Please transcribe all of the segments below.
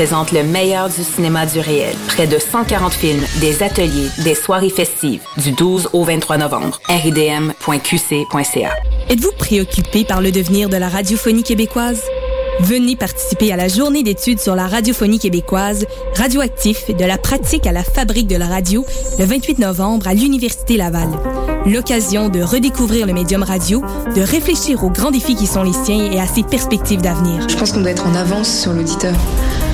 présente le meilleur du cinéma du réel. Près de 140 films, des ateliers, des soirées festives, du 12 au 23 novembre. ridm.qc.ca. Êtes-vous préoccupé par le devenir de la radiophonie québécoise? Venez participer à la journée d'études sur la radiophonie québécoise, radioactif de la pratique à la fabrique de la radio, le 28 novembre à l'Université Laval. L'occasion de redécouvrir le médium radio, de réfléchir aux grands défis qui sont les siens et à ses perspectives d'avenir. Je pense qu'on doit être en avance sur l'auditeur.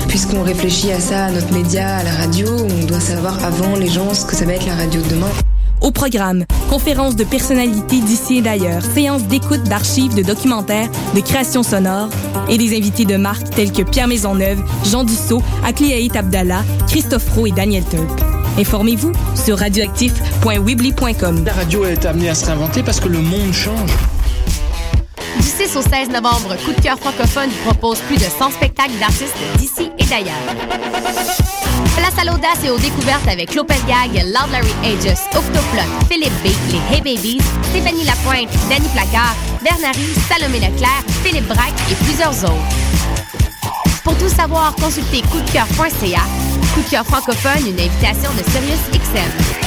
Puisqu'on réfléchit à ça, à notre média, à la radio, on doit savoir avant les gens ce que ça va être la radio de demain. Au programme, conférences de personnalités d'ici et d'ailleurs, séances d'écoute d'archives, de documentaires, de créations sonores et des invités de marque tels que Pierre Maisonneuve, Jean Dussault, Akli Abdallah, Christophe Roux et Daniel Turp. Informez-vous sur radioactif.weebly.com. La radio est amenée à se réinventer parce que le monde change. Du 6 au 16 novembre, Coup de cœur francophone vous propose plus de 100 spectacles d'artistes d'ici et d'ailleurs. Place à l'audace et aux découvertes avec Lopez Gag, Loud Aegis, Octoplot, Philippe B, les Hey Babies, Stéphanie Lapointe, Danny Placard, Bernary, Salomé Leclerc, Philippe Braque et plusieurs autres. Pour tout savoir, consultez coupdecoeur.ca. Coup de cœur francophone, une invitation de Sirius XM.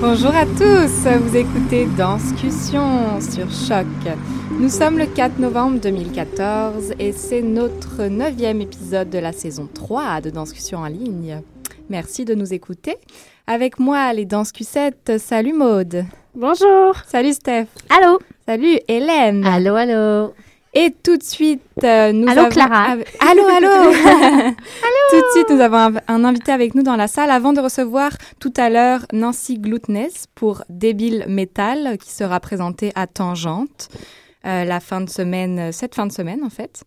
Bonjour à tous, vous écoutez Danscussion sur Choc. Nous sommes le 4 novembre 2014 et c'est notre neuvième épisode de la saison 3 de Danscussion en ligne. Merci de nous écouter. Avec moi, les Danscussettes, salut Maude. Bonjour. Salut Steph. Allô. Salut Hélène. Allô, allô. Et tout de suite, euh, nous allô, avons... Clara. Allô, allô. allô. Tout de suite, nous avons un, un, invité avec nous dans la salle avant de recevoir tout à l'heure Nancy Gloutness pour Débile Metal qui sera présenté à Tangente euh, la fin de semaine, cette fin de semaine en fait.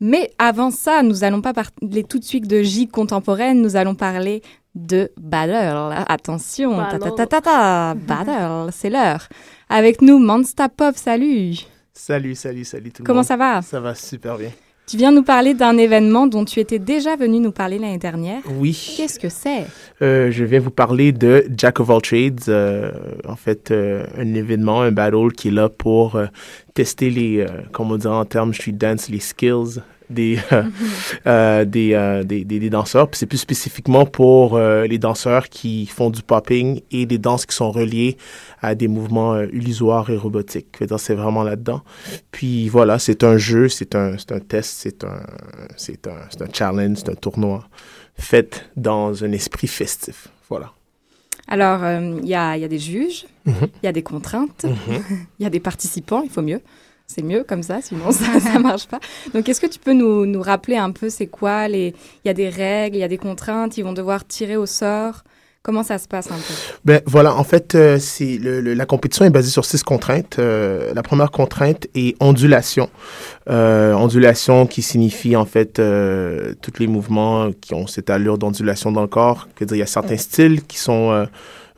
Mais avant ça, nous allons pas parler tout de suite de J contemporaine, nous allons parler de Battle. Attention, ta ta ta ta ta, Battle, c'est l'heure. Avec nous, Monsta Pop, salut. Salut, salut, salut tout le Comment monde. ça va Ça va super bien. Tu viens nous parler d'un événement dont tu étais déjà venu nous parler l'année dernière. Oui. Qu'est-ce que c'est? Euh, Je viens vous parler de Jack of All Trades. Euh, en fait, euh, un événement, un battle qui est là pour tester les, comme on dirait en termes street dance, les skills des, euh, des, euh, des, des, des, danseurs. Puis c'est plus spécifiquement pour euh, les danseurs qui font du popping et des danses qui sont reliées à des mouvements illusoires et robotiques. C'est vraiment là-dedans. Puis voilà, c'est un jeu, c'est un, un test, c'est un, c'est un, un challenge, c'est un tournoi fait dans un esprit festif. Voilà. Alors, il y, a, y a des juges, il Mhm. y a des contraintes, il Mhm. y a des participants, il faut mieux. C'est mieux comme ça, sinon ça ça marche pas. Donc, est-ce que tu peux nous, nous rappeler un peu c'est quoi les Il y a des règles, il y a des contraintes, ils vont devoir tirer au sort? Comment ça se passe un peu? Ben voilà, en fait, euh, c'est le, le, la compétition est basée sur six contraintes. Euh, la première contrainte est ondulation. Euh, ondulation qui signifie en fait euh, tous les mouvements qui ont cette allure d'ondulation dans le corps. Que dire, il y a certains styles qui sont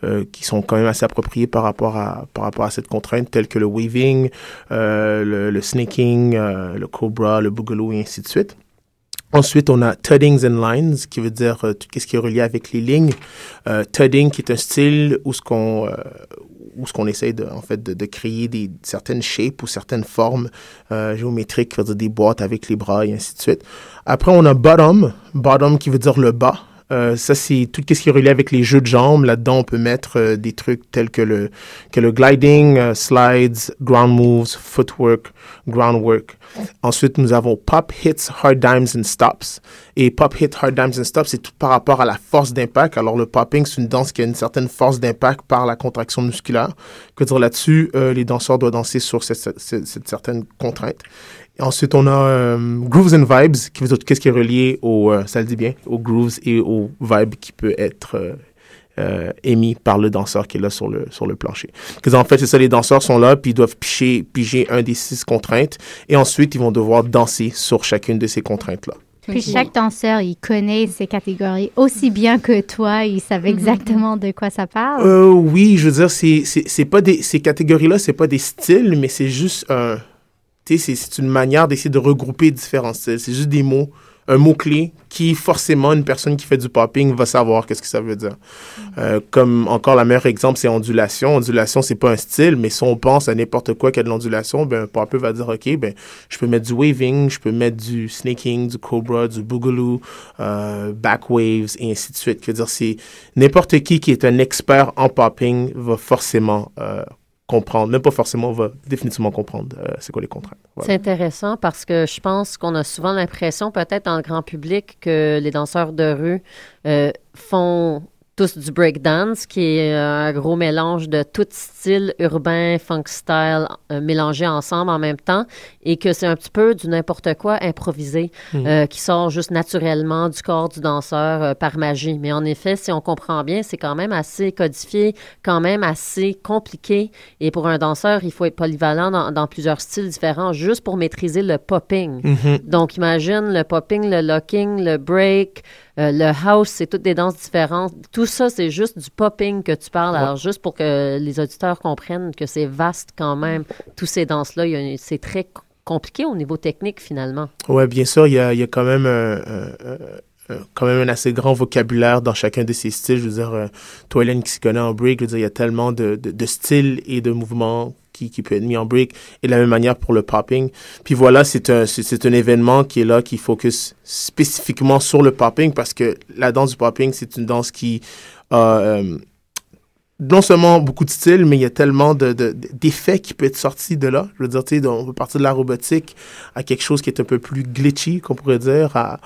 euh, qui sont quand même assez appropriés par rapport à par rapport à cette contrainte, tels que le waving, euh, le, le snaking, euh, le cobra, le boogaloo et ainsi de suite. Ensuite, on a tuddings and lines, qui veut dire euh, tout ce qui est relié avec les lignes. Tudding, qui est un style où ce qu'on où ce qu'on essaie de, en fait, de, créer des certaines shapes ou certaines formes géométriques, qui veut dire des boîtes avec les bras et ainsi de suite. Après, on a bottom, bottom qui veut dire le bas. Euh, ça, c'est tout ce qui est relié avec les jeux de jambes. Là-dedans, on peut mettre euh, des trucs tels que le, gliding, euh, slides, ground moves, footwork, groundwork. Ensuite, nous avons pop hits, hard dimes and stops. Et pop hit, hard dimes and stops, c'est tout par rapport à la force d'impact. Alors, le popping, c'est une danse qui a une certaine force d'impact par la contraction musculaire. Que dire là-dessus, les danseurs doivent danser sur cette certaine contrainte. Ensuite, on a euh, Grooves and Vibes, qui veut dire qu'est-ce qui est relié au, euh, ça le dit bien, aux grooves et aux vibes qui peut être euh, émis par le danseur qui est là sur le, sur le plancher. en fait, c'est ça, les danseurs sont là, puis ils doivent piger, piger un des six contraintes, et ensuite, ils vont devoir danser sur chacune de ces contraintes-là. Puis chaque danseur, il connaît ces catégories aussi bien que toi, il savait mhm. exactement de quoi ça parle. Euh, oui, je veux dire, c'est, c'est, pas des, ces catégories-là, c'est pas des styles, mais c'est juste un c'est une manière d'essayer de regrouper différents styles. C'est juste des mots, un mot-clé qui, forcément, une personne qui fait du popping va savoir qu'est-ce que ça veut dire. Euh, comme encore, le meilleur exemple, c'est ondulation. Ondulation, c'est pas un style, mais si on pense à n'importe quoi qui a de l'ondulation, ben, un popper va dire, OK, ben, je peux mettre du waving, je peux mettre du snaking, du cobra, du boogaloo, euh, back waves, et ainsi de suite. Je veux dire, c'est n'importe qui qui est un expert en popping va forcément euh, comprendre, même pas forcément, on va définitivement comprendre euh, c'est quoi les contraintes. C'est intéressant parce que je pense qu'on a souvent l'impression, peut-être dans le grand public, que les danseurs de rue euh, font tous du breakdance, qui est euh, un gros mélange de tout style urbain, funk style, euh, mélangé ensemble en même temps, et que c'est un petit peu du n'importe quoi improvisé, mhm. euh, qui sort juste naturellement du corps du danseur par magie. Mais en effet, si on comprend bien, c'est quand même assez codifié, quand même assez compliqué, et pour un danseur, il faut être polyvalent dans, dans plusieurs styles différents, juste pour maîtriser le popping. Mhm. Donc, imagine le popping, le locking, le break, le house, c'est toutes des danses différentes. Tout ça, c'est juste du popping que tu parles. Alors, juste pour que les auditeurs comprennent que c'est vaste quand même, toutes ces danses-là, c'est très compliqué au niveau technique finalement. Oui, bien sûr, il y a, y a, quand même quand même un assez grand vocabulaire dans chacun de ces styles. Je veux dire, euh, toi, Hélène, qui s'y connaît en break, je veux dire, il y a tellement de, de, de styles et de mouvements qui, qui, peut être mis en break et de la même manière pour le popping. Puis voilà, c'est un, c'est, un événement qui est là, qui focus spécifiquement sur le popping parce que la danse du popping, c'est une danse qui a euh, non seulement beaucoup de styles, mais il y a tellement de, d'effets qui peuvent être sortis de là. Je veux dire, tu sais, on peut partir de la robotique à quelque chose qui est un peu plus glitchy, qu'on pourrait dire, à,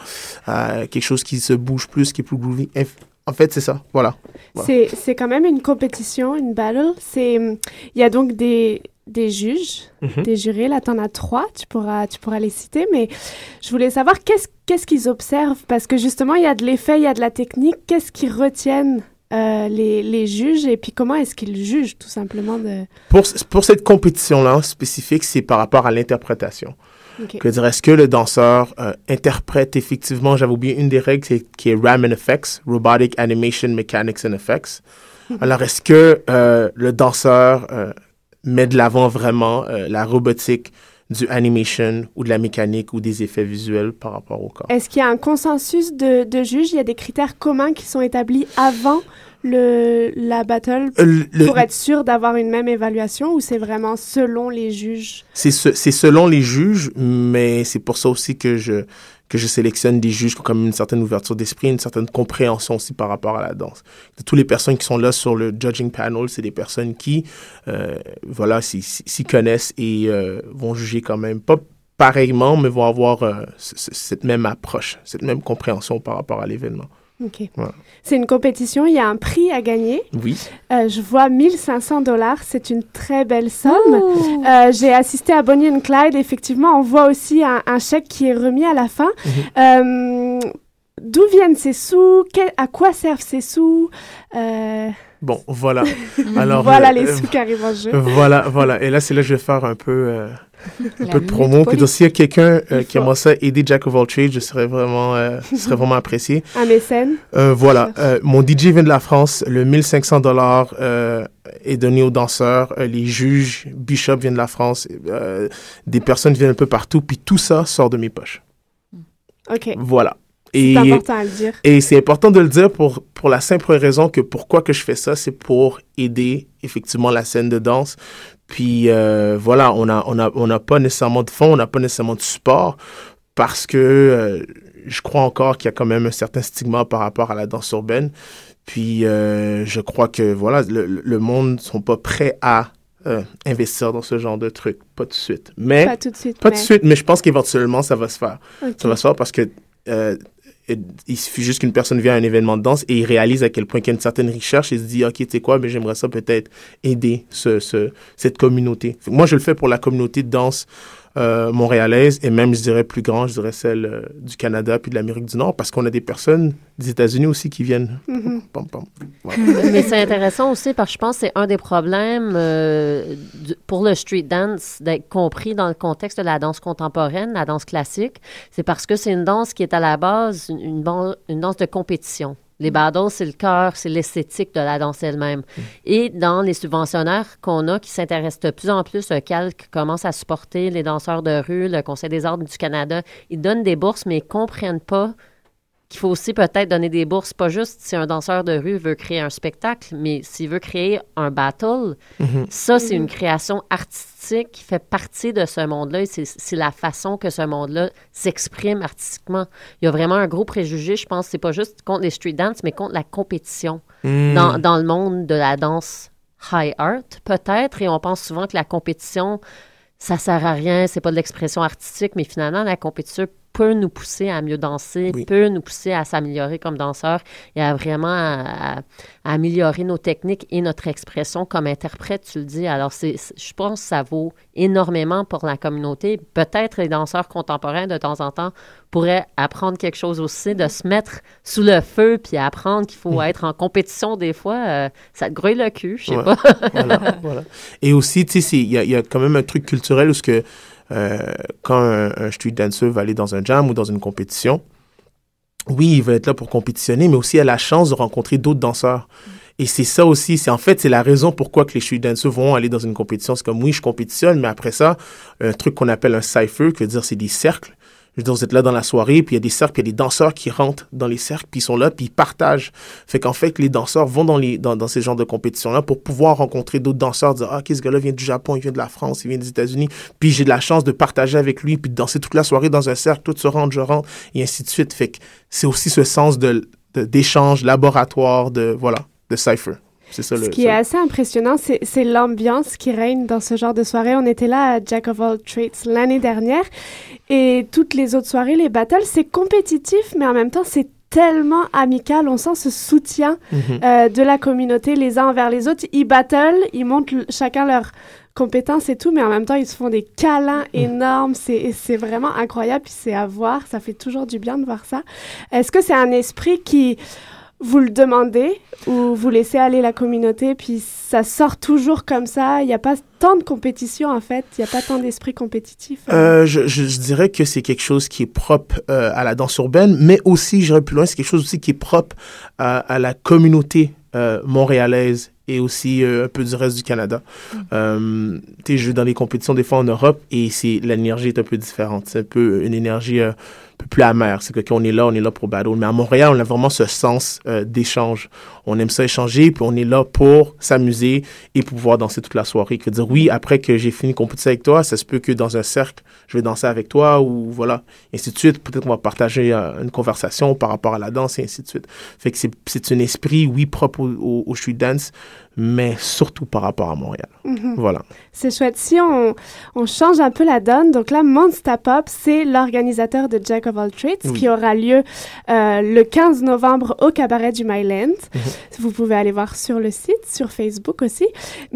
à quelque chose qui se bouge plus, qui est plus groovy. En fait, c'est ça. Voilà. C'est quand même une compétition, une battle. C'est il y a donc des, des juges, mhm. des jurés. Là, tu en as trois. Tu pourras tu pourras les citer. Mais je voulais savoir qu'est-ce qu'est-ce qu'ils observent? Parce que justement il y a de l'effet, il y a de la technique. Qu'est-ce qu'ils retiennent? Euh, les, les, juges et puis comment est-ce qu'ils jugent tout simplement de... Pour, pour cette compétition-là spécifique, c'est par rapport à l'interprétation. Que dire, est-ce que le danseur euh, interprète effectivement, j'avais oublié une des règles qui est RAM and Effects, Robotic Animation Mechanics and Effects. Alors, est-ce que euh, le danseur met de l'avant vraiment la robotique du animation ou de la mécanique ou des effets visuels par rapport au corps? Est-ce qu'il y a un consensus de, de juges? Il y a des critères communs qui sont établis avant le, la battle euh, pour être sûr d'avoir une même évaluation ou c'est vraiment selon les juges? C'est selon les juges, mais c'est pour ça aussi que je, que je sélectionne des juges qui ont comme une certaine ouverture d'esprit, une certaine compréhension aussi par rapport à la danse. De toutes les personnes qui sont là sur le judging panel, c'est des personnes qui, euh, voilà, s'y connaissent et euh, vont juger quand même, pas pareillement, mais vont avoir cette même approche, cette même compréhension par rapport à l'événement. Ok. C'est une compétition, il y a un prix à gagner. Oui. Euh, je vois 1500 dollars, c'est une très belle somme. Euh, j'ai assisté à Bonnie and Clyde, effectivement, on voit aussi un, chèque qui est remis à la fin. Mhm. Euh, d'où viennent ces sous? À quoi servent ces sous? Bon, voilà. Alors, voilà les sous qui arrivent en jeu. Voilà, voilà. Et là, c'est là que je vais faire un peu un peu de promo. Puis s'il y a quelqu'un euh, qui aimerait ça aider Jack of all trades, je serais vraiment, euh, serait vraiment apprécié. Un mécène. Euh, voilà. mon DJ vient de la France. Le 1500 dollars est donné aux danseurs. les juges, Bishop viennent de la France. des personnes viennent un peu partout. Puis tout ça sort de mes poches. OK. Voilà. C'est important à le dire. Et c'est important de le dire pour, pour la simple raison que pourquoi que je fais ça, c'est pour aider effectivement la scène de danse. Puis euh, voilà, on n'a on a, on a pas nécessairement de fonds, on n'a pas nécessairement de support parce que euh, je crois encore qu'il y a quand même un certain stigma par rapport à la danse urbaine. Puis euh, je crois que voilà, le, le monde ne sont pas prêts à euh, investir dans ce genre de trucs. Pas tout de suite. Mais, pas tout de suite. Pas mais... de suite, mais je pense qu'éventuellement, ça va se faire. Okay. Ça va se faire parce que euh, il suffit juste qu'une personne vienne à un événement de danse et il réalise à quel point il y a une certaine recherche et se dit, OK, tu sais quoi, mais j'aimerais ça peut-être aider ce, ce, cette communauté. Moi, je le fais pour la communauté de danse euh, montréalaise et même, je dirais, plus grand, je dirais celle euh, du Canada puis de l'Amérique du Nord parce qu'on a des personnes des États-Unis aussi qui viennent. Mm-hmm. Pom, pom. Ouais. Mais c'est intéressant aussi parce que je pense que c'est un des problèmes euh, du, pour le street dance d'être compris dans le contexte de la danse contemporaine, la danse classique. C'est parce que c'est une danse qui est à la base une, une, une danse de compétition. Les battles, c'est le cœur, c'est l'esthétique de la danse elle-même. Mm. Et dans les subventionnaires qu'on a qui s'intéressent de plus en plus, calque commence à supporter les danseurs de rue, le Conseil des arts du Canada. Ils donnent des bourses, mais ils comprennent pas qu'il faut aussi peut-être donner des bourses, pas juste si un danseur de rue veut créer un spectacle, mais s'il veut créer un battle, mm -hmm. ça, c'est une création artistique qui fait partie de ce monde-là et c'est la façon que ce monde-là s'exprime artistiquement. Il y a vraiment un gros préjugé, je pense, c'est pas juste contre les street dance, mais contre la compétition mm. dans, dans le monde de la danse high art, peut-être, et on pense souvent que la compétition, ça sert à rien, c'est pas de l'expression artistique, mais finalement, la compétition peut nous pousser à mieux danser, oui. peut nous pousser à s'améliorer comme danseur et à vraiment à, à, à améliorer nos techniques et notre expression comme interprète, tu le dis. Alors, c'est, je pense que ça vaut énormément pour la communauté. Peut-être les danseurs contemporains, de temps en temps, pourraient apprendre quelque chose aussi, de se mettre sous le feu puis apprendre qu'il faut mmh. être en compétition des fois. Euh, ça te grouille le cul, je sais ouais. pas. voilà, voilà. Et aussi, tu sais, il y, y, a quand même un truc culturel où ce que quand un, un, street dancer va aller dans un jam ou dans une compétition, oui, il va être là pour compétitionner, mais aussi il a la chance de rencontrer d'autres danseurs. Et c'est ça aussi, c'est en fait, c'est la raison pourquoi que les street dancers vont aller dans une compétition. C'est comme, oui, je compétitionne, mais après ça, un truc qu'on appelle un cypher, qui dire c'est des cercles. Je vous êtes là dans la soirée, puis il y a des cercles, puis il y a des danseurs qui rentrent dans les cercles, puis ils sont là, puis ils partagent. Fait qu'en fait, les danseurs vont dans, ces genres de compétitions-là pour pouvoir rencontrer d'autres danseurs, dire, ah, OK, ce gars-là vient du Japon, il vient de la France, il vient des États-Unis, puis j'ai de la chance de partager avec lui, puis de danser toute la soirée dans un cercle, tout se rentre, je rentre, et ainsi de suite. Fait que c'est aussi ce sens de, d'échange, laboratoire, de, voilà, de Ça, ce qui est assez impressionnant, c'est l'ambiance qui règne dans ce genre de soirée. On était là à Jack of All Trades l'année dernière et toutes les autres soirées, les battles, c'est compétitif, mais en même temps, c'est tellement amical. On sent ce soutien mm -hmm. euh, de la communauté les uns envers les autres. Ils battle, ils montrent chacun leur compétences et tout, mais en même temps, ils se font des câlins énormes. C'est vraiment incroyable, puis c'est à voir. Ça fait toujours du bien de voir ça. Est-ce que c'est un esprit qui vous le demandez ou vous laissez aller la communauté, puis ça sort toujours comme ça. Il n'y a pas tant de compétition, en fait. Il n'y a pas tant d'esprit compétitif. Hein. Euh, je, je, dirais que c'est quelque chose qui est propre euh, à la danse urbaine, mais aussi, j'irais plus loin, c'est quelque chose aussi qui est propre à, à la communauté euh, montréalaise et aussi euh, un peu du reste du Canada. Mm. Euh, tu je vais dans les compétitions des fois en Europe et c'est l'énergie est un peu différente. C'est un peu une énergie plus amère. C'est que quand on est là, on est là pour battle. Mais à Montréal, on a vraiment ce sens euh, d'échange. On aime ça échanger, puis on est là pour s'amuser et pouvoir danser toute la soirée. Que dire oui, après que j'ai fini compétition avec toi, ça se peut que dans un cercle, je vais danser avec toi ou voilà, et ainsi de suite. Peut-être qu'on va partager euh, une conversation par rapport à la danse et ainsi de suite. Fait que c'est un esprit, oui, propre au, au, au street dance, mais surtout par rapport à Montréal. Mm -hmm. Voilà. C'est chouette. Si on, on, change un peu la donne, donc là, Monster Pop, c'est l'organisateur de Jack of All Trades oui. qui aura lieu euh, le 15 novembre au cabaret du Myland. Mm -hmm. Vous pouvez aller voir sur le site, sur Facebook aussi.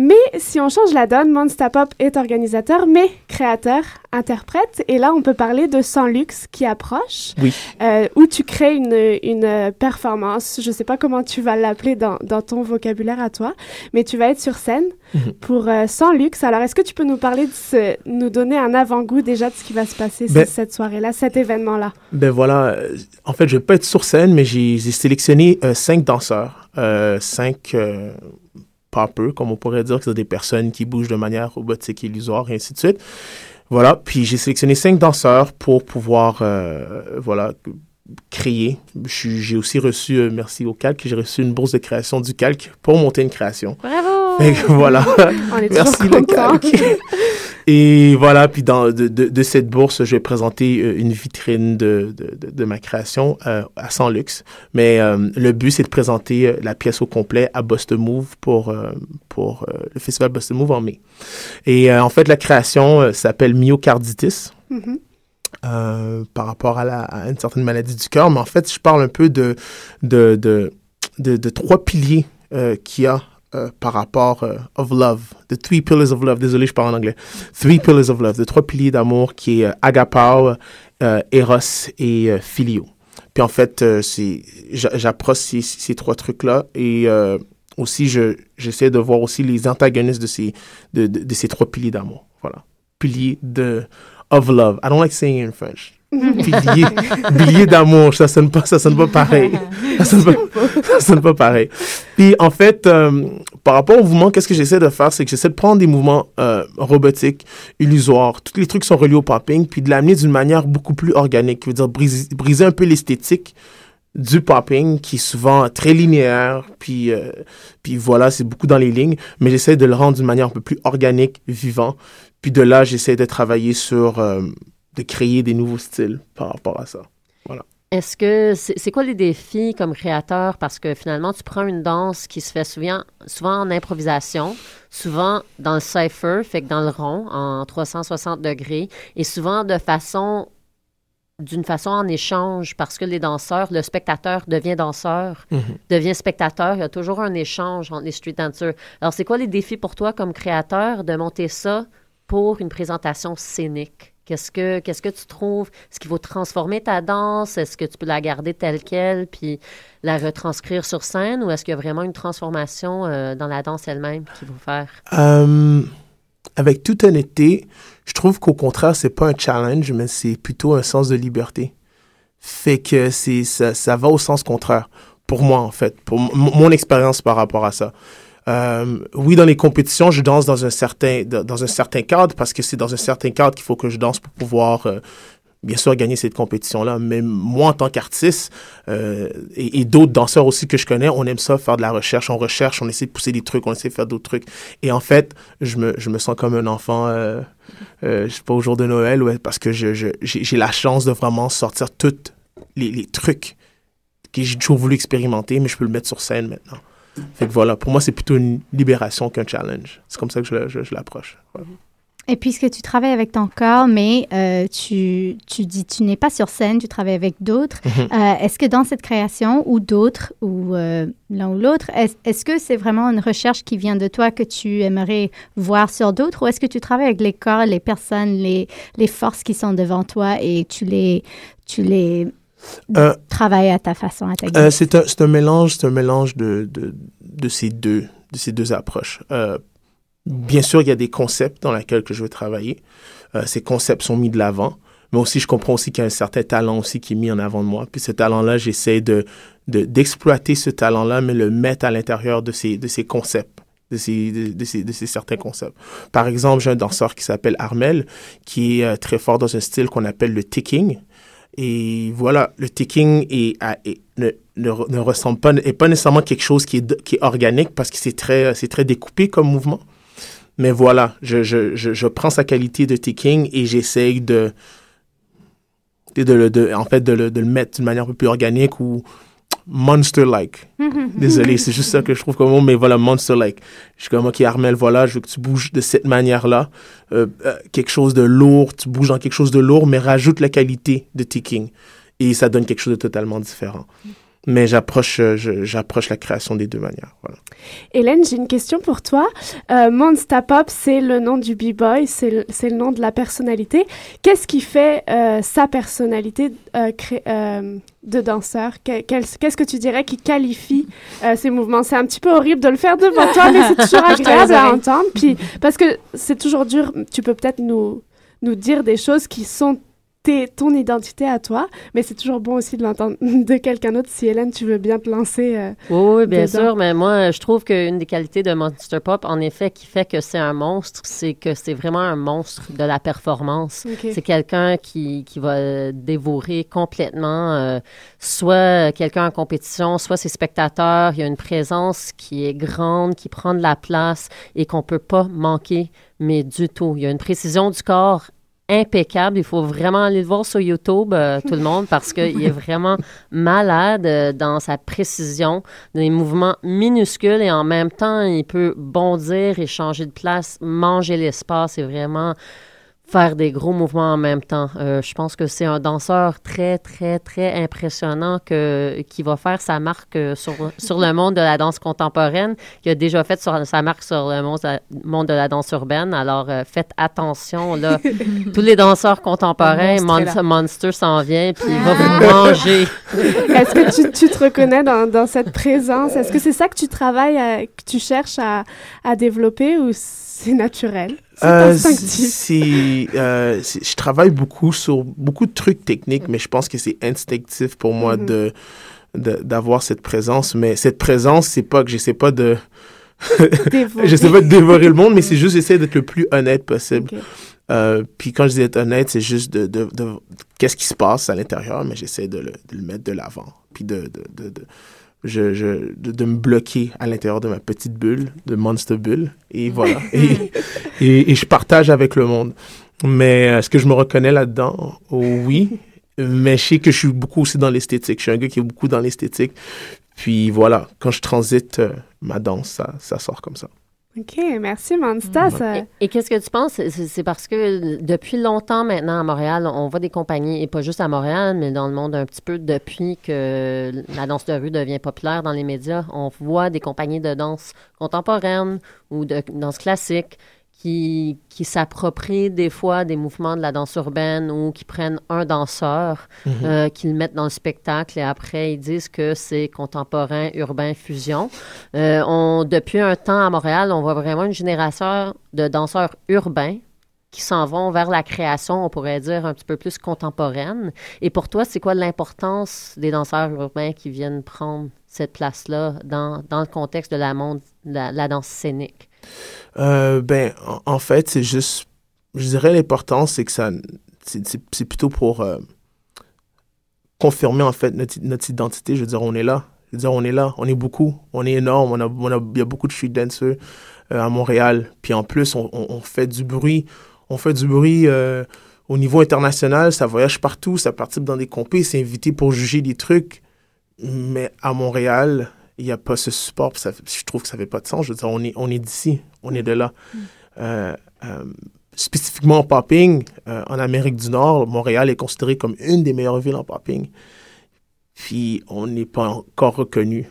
Mais si on change la donne, Monster Pop est organisateur, mais créateur, interprète. Et là, on peut parler de Sans Luxe qui approche, oui. euh, où tu crées une, une performance. Je ne sais pas comment tu vas l'appeler dans, dans ton vocabulaire à toi mais tu vas être sur scène -hmm. pour euh, Sans Luxe. Alors, est-ce que tu peux nous parler de ce, nous donner un avant-goût déjà de ce qui va se passer ben, cette soirée-là, cet événement-là? Ben voilà, en fait, je vais pas être sur scène, mais j'ai sélectionné euh, cinq danseurs, euh, cinq pas peu, comme on pourrait dire, que c'est des personnes qui bougent de manière robotique, illusoire, et ainsi de suite. Voilà, puis j'ai sélectionné cinq danseurs pour pouvoir, voilà, créer. J'ai aussi reçu, euh, merci au Calque, j'ai reçu une bourse de création du Calque pour monter une création. Bravo! Et voilà. On est merci le Calque. Et voilà, puis dans, de, de, de, cette bourse, je vais présenter euh, une vitrine de, de, ma création euh, à 100 luxe. Mais euh, le but, c'est de présenter la pièce au complet à Boston Move pour, pour le festival Boston Move en mai. Et en fait, la création s'appelle myocarditis. Mhm. Euh, par rapport à, une certaine maladie du cœur. Mais en fait, je parle un peu de, de, de, de, de trois piliers euh, qu'il y a euh, par rapport euh, of love, the three pillars of love. Désolé, je parle en anglais. Three pillars of love, the trois piliers d'amour qui est agapao, eros et filio. Puis en fait, j'approche ces, ces trois trucs-là et aussi je j'essaie de voir aussi les antagonistes de ces de, de, de ces trois piliers d'amour. Voilà, piliers de of love. I don't like saying it in French. Pilier, d'amour, ça sonne pas, ça sonne pas pareil. Ça sonne pas, ça sonne pas pareil. Puis en fait, euh, par rapport au mouvement, qu'est-ce que j'essaie de faire, c'est que j'essaie de prendre des mouvements euh, robotiques, illusoires, tous les trucs sont reliés au popping, puis de l'amener d'une manière beaucoup plus organique, qui veut dire briser, briser un peu l'esthétique du popping qui est souvent très linéaire, puis euh, puis voilà, c'est beaucoup dans les lignes, mais j'essaie de le rendre d'une manière un peu plus organique, vivant. Puis de là, j'essaie de travailler sur euh, de créer des nouveaux styles par rapport à ça. Voilà. Est-ce que c'est quoi les défis comme créateur? Parce que finalement, tu prends une danse qui se fait souvent, souvent en improvisation, souvent dans le cipher, fait que dans le rond, en 360 degrés, et souvent de façon d'une façon en échange parce que les danseurs, le spectateur devient danseur, Mhm. devient spectateur. Il y a toujours un échange entre les street dancers. Alors, c'est quoi les défis pour toi comme créateur de monter ça pour une présentation scénique? Qu'est-ce que, que tu trouves? Est-ce qu'il faut transformer ta danse? Est-ce que tu peux la garder telle qu'elle puis la retranscrire sur scène? Ou est-ce qu'il y a vraiment une transformation euh, dans la danse elle-même qu'il faut faire? Euh, avec toute honnêteté, je trouve qu'au contraire, c'est pas un challenge, mais c'est plutôt un sens de liberté. Fait que ça, ça va au sens contraire. Pour moi, en fait, pour mon expérience par rapport à ça. Euh, oui, dans les compétitions, je danse dans un certain dans un certain cadre parce que c'est dans un certain cadre qu'il faut que je danse pour pouvoir euh, bien sûr gagner cette compétition-là. Mais moi, en tant qu'artiste euh, et, d'autres danseurs aussi que je connais, on aime ça faire de la recherche. On recherche, on essaie de pousser des trucs, on essaie de faire d'autres trucs. Et en fait, je me, je me sens comme un enfant, je sais pas, au jour de Noël, ouais, parce que je, je, j'ai, j'ai la chance de vraiment sortir tous les trucs que j'ai toujours voulu expérimenter, mais je peux le mettre sur scène maintenant. Fait que voilà, pour moi, c'est plutôt une libération qu'un challenge. C'est comme ça que je, je, je l'approche. Voilà. Et puisque tu travailles avec ton corps, mais euh, tu, tu dis tu n'es pas sur scène, tu travailles avec d'autres, Mhm. euh, est-ce que dans cette création, ou d'autres, ou euh, l'un ou l'autre, est- est-ce que c'est vraiment une recherche qui vient de toi que tu aimerais voir sur d'autres, ou est-ce que tu travailles avec les corps, les personnes, les, les forces qui sont devant toi et tu les, tu les Euh, travailles à ta façon, à ta Euh, guise? c'est un, c'est un mélange, c'est un mélange de, de, de ces deux, de ces deux approches. Euh, bien sûr, il y a des concepts dans lesquels que je veux travailler. Ces concepts sont mis de l'avant, mais aussi je comprends aussi qu'il y a un certain talent aussi qui est mis en avant de moi. Puis ce talent-là, j'essaie de, de d'exploiter ce talent-là, mais le mettre à l'intérieur de ces, de ces concepts. De ces, de, de ces, de ces certains concepts. Par exemple, j'ai un danseur qui s'appelle Armel, qui est euh, très fort dans un style qu'on appelle le ticking. Et voilà, le ticking est, ne, ne, ne ressemble pas, est pas nécessairement quelque chose qui est, qui organique parce que c'est très, très découpé comme mouvement. Mais voilà, je, je, je, je prends sa qualité de ticking et j'essaye de, de, de, de- en fait, de le, de le mettre d'une manière un peu plus organique monster-like. Désolé, c'est juste ça que je trouve comme mot, mais voilà, monster-like. Je suis comme, OK, Armel, voilà, je veux que tu bouges de cette manière-là. Euh, euh, quelque chose de lourd, tu bouges dans quelque chose de lourd, mais rajoute la qualité de ticking. Et ça donne quelque chose de totalement différent. Mais j'approche, euh, je- j'approche la création des deux manières. Voilà. Hélène, j'ai une question pour toi. Euh, Monsta Pop, c'est le nom du b-boy, c'est le, c'est le nom de la personnalité. Qu'est-ce qui fait euh, sa personnalité euh, cré- euh, de danseur? Que- quel- Qu'est-ce que tu dirais qui qualifie euh, ces mouvements? C'est un petit peu horrible de le faire devant toi, mais c'est toujours agréable à entendre. Puis, parce que c'est toujours dur, tu peux peut-être nous, nous dire des choses qui sont t'es ton identité à toi, mais c'est toujours bon aussi de l'entendre de quelqu'un d'autre. Si Hélène, tu veux bien te lancer. Euh, oui, oui, bien sûr, mais moi, je trouve qu'une des qualités de Monster Pop, en effet, qui fait que c'est un monstre, c'est que c'est vraiment un monstre de la performance. C'est quelqu'un qui, qui va dévorer complètement, euh, soit quelqu'un en compétition, soit ses spectateurs. Il y a une présence qui est grande, qui prend de la place et qu'on peut pas manquer mais du tout. Il y a une précision du corps impeccable. Il faut vraiment aller le voir sur YouTube, euh, tout le monde, parce qu'il est vraiment malade euh, dans sa précision, des mouvements minuscules et en même temps, il peut bondir et changer de place, manger l'espace. C'est vraiment faire des gros mouvements en même temps. Euh, je pense que c'est un danseur très, très, très impressionnant que, qui va faire sa marque euh, sur, sur le monde de la danse contemporaine, qui a déjà fait sur, sa marque sur le monde, de la danse urbaine. Alors, euh, faites attention, là. Tous les danseurs contemporains, Monster s'en vient, puis il va vous manger. Est-ce que tu, tu, te reconnais dans, dans cette présence? Est-ce que c'est ça que tu travailles, que tu cherches à, à développer ou c'est naturel? C'est euh, euh, je travaille beaucoup sur beaucoup de trucs techniques, mais je pense que c'est instinctif pour moi mhm. de d'avoir cette présence. Mais cette présence, c'est pas que j'essaie pas de j'essaie pas de dévorer le monde, mais c'est juste j'essaie d'être le plus honnête possible. Euh, puis quand je dis être honnête, c'est juste de, de, qu'est-ce qui se passe à l'intérieur, mais j'essaie de le, de mettre de l'avant. Puis de, de, je, je, de, me bloquer à l'intérieur de ma petite bulle, de Monster Bulle. Et voilà. et, et, je partage avec le monde. Mais est-ce que je me reconnais là-dedans? Oui. Mais je sais que je suis beaucoup aussi dans l'esthétique. Je suis un gars qui est beaucoup dans l'esthétique. Puis voilà, quand je transite euh, ma danse, ça, ça sort comme ça. OK, merci Monsta. Et, qu'est-ce que tu penses? C'est parce que depuis longtemps maintenant à Montréal, on voit des compagnies, et pas juste à Montréal, mais dans le monde un petit peu depuis que la danse de rue devient populaire dans les médias, on voit des compagnies de danse contemporaine ou de danse classique qui, qui s'approprient des fois des mouvements de la danse urbaine ou qui prennent un danseur, euh, qui le mettent dans le spectacle et après ils disent que c'est contemporain, urbain, fusion. Euh, on, depuis un temps à Montréal, on voit vraiment une génération de danseurs urbains qui s'en vont vers la création, on pourrait dire, un petit peu plus contemporaine. Et pour toi, c'est quoi l'importance des danseurs urbains qui viennent prendre cette place-là dans, dans le contexte de la, monde, la danse scénique? Euh, ben, en, fait, c'est juste, je dirais l'important, c'est que ça, c'est plutôt pour euh, confirmer en fait notre, notre, identité. Je veux dire, on est là. Je veux dire, on est là, on est beaucoup, on est énorme, on a, on a, il y a beaucoup de street dancers euh, à Montréal. Puis en plus, on, fait du bruit, on fait du bruit au niveau international, ça voyage partout, ça participe dans des compés, c'est invité pour juger des trucs. Mais à Montréal, il n'y a pas ce support. Ça, je trouve que ça fait pas de sens. Je veux dire, on est, on est d'ici, on est de là. Mm. Euh, euh, spécifiquement en popping, euh, en Amérique du Nord, Montréal est considéré comme une des meilleures villes en popping. Puis on n'est pas encore reconnu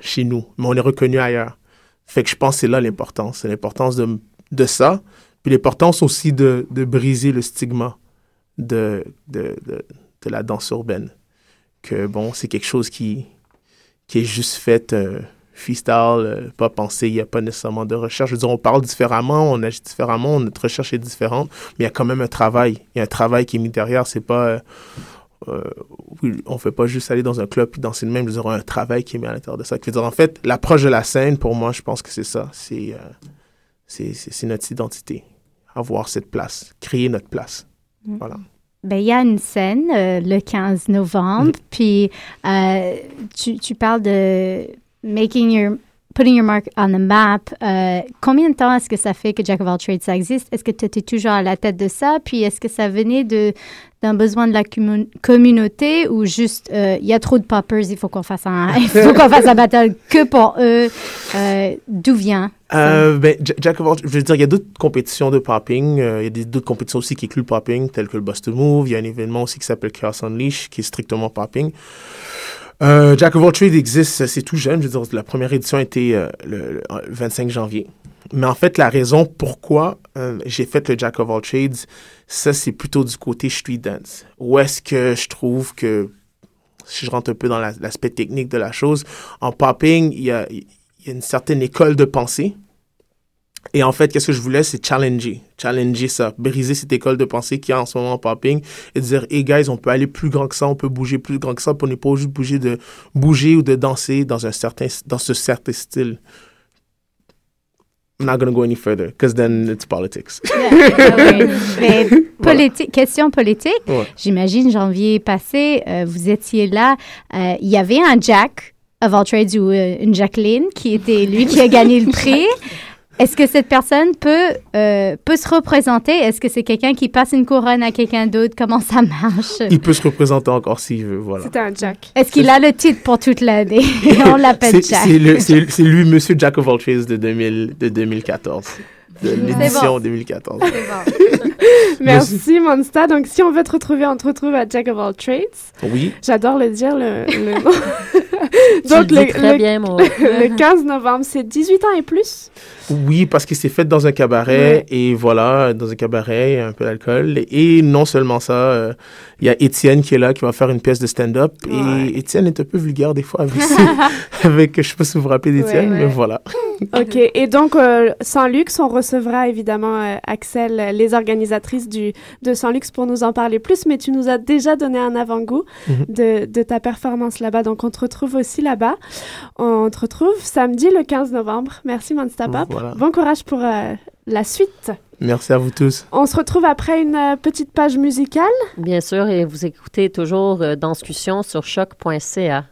chez nous, mais on est reconnu ailleurs. Fait que je pense que c'est là l'importance. C'est l'importance de, de ça, puis l'importance aussi de, de, briser le stigma de, de, de la danse urbaine. Que bon, c'est quelque chose qui, qui est juste faite euh, freestyle, euh, pas pensé, il n'y a pas nécessairement de recherche. Je veux dire, on parle différemment, on agit différemment, notre recherche est différente, mais il y a quand même un travail. Il y a un travail qui est mis derrière. C'est pas. Euh, euh on fait pas juste aller dans un club et danser le même. Veux dire, un travail qui est mis à l'intérieur de ça. Je veux dire, en fait, l'approche de la scène, pour moi, je pense que c'est ça. C'est c'est notre identité. Avoir cette place, créer notre place. Mm. Voilà. Ben, il y a une scène euh, le 15 novembre, mm. puis euh, tu, tu, parles de making your, putting your mark on the map. Euh, combien de temps est-ce que ça fait que Jack of all trades ça existe? Est-ce que tu étais toujours à la tête de ça? Puis est-ce que ça venait de, d'un besoin de la communauté ou juste il y a trop de poppers, il faut qu'on fasse un, il faut fasse un battle que pour eux? d'où vient euh, ben, Jack je veux dire, il y a d'autres compétitions de popping. Euh, il y a d'autres compétitions aussi qui incluent popping, telles que le Bust Move. Il y a un événement aussi qui s'appelle Chaos Unleash, qui est strictement popping. Euh, Jack of all trades existe, c'est tout jeune. Je veux dire, la première édition euh, le, 25 janvier. Mais en fait, la raison pourquoi euh, j'ai fait le Jack of all trades, ça, c'est plutôt du côté street dance. Où est-ce que je trouve que, si je rentre un peu dans l'aspect technique de la chose, en popping, il y a, une certaine école de pensée Et en fait, qu'est-ce que je voulais, c'est challenger, challenger ça, briser cette école de pensée qui a en ce moment en popping et dire, hey guys, on peut aller plus grand que ça, on peut bouger plus grand que ça, pour ne pas juste bouger de bouger ou de danser dans un certain dans ce certain style. I'm not going to go any further because then it's politics. Mais question politique. J'imagine janvier passé, euh, vous étiez là. Euh, il y avait un Jack of all trades ou euh, une Jacqueline qui était lui qui a gagné le prix. Est-ce que cette personne peut, euh, peut se représenter? Est-ce que c'est quelqu'un qui passe une couronne à quelqu'un d'autre? Comment ça marche? Il peut se représenter encore s'il veut, voilà. C'est un Jack. Est-ce qu'il a le titre pour toute l'année? On l'appelle Jack. C'est lui, Monsieur Jack of all trades de, 2000, de 2014 de l'édition 2014. Merci, Monsta. Donc, si on veut te retrouver, on te retrouve à Jack of All Trades. Oui. J'adore le dire, le, le nom. Donc, le, très bien, moi. le 15 novembre, c'est 18 ans et plus? Oui, parce que c'est fait dans un cabaret et voilà, dans un cabaret, un peu d'alcool. Et non seulement ça, euh, il y a Étienne qui est là, qui va faire une pièce de stand-up. Et Étienne est un peu vulgaire des fois avec, avec je sais pas si vous vous rappelez d'Étienne, mais voilà. OK. Et donc, euh, sans luxe, on recevra évidemment euh, Axel, les organisatrices du, de Sans luxe pour nous en parler plus, mais tu nous as déjà donné un avant-goût mhm. de, de ta performance là-bas. Donc, on te retrouve aussi là-bas. On te retrouve samedi le 15 novembre. Merci, Monstapap. Bon courage pour euh, la suite. Merci à vous tous. On se retrouve après une euh, petite page musicale. Bien sûr, et vous écoutez toujours euh, Danscussion sur choc.ca.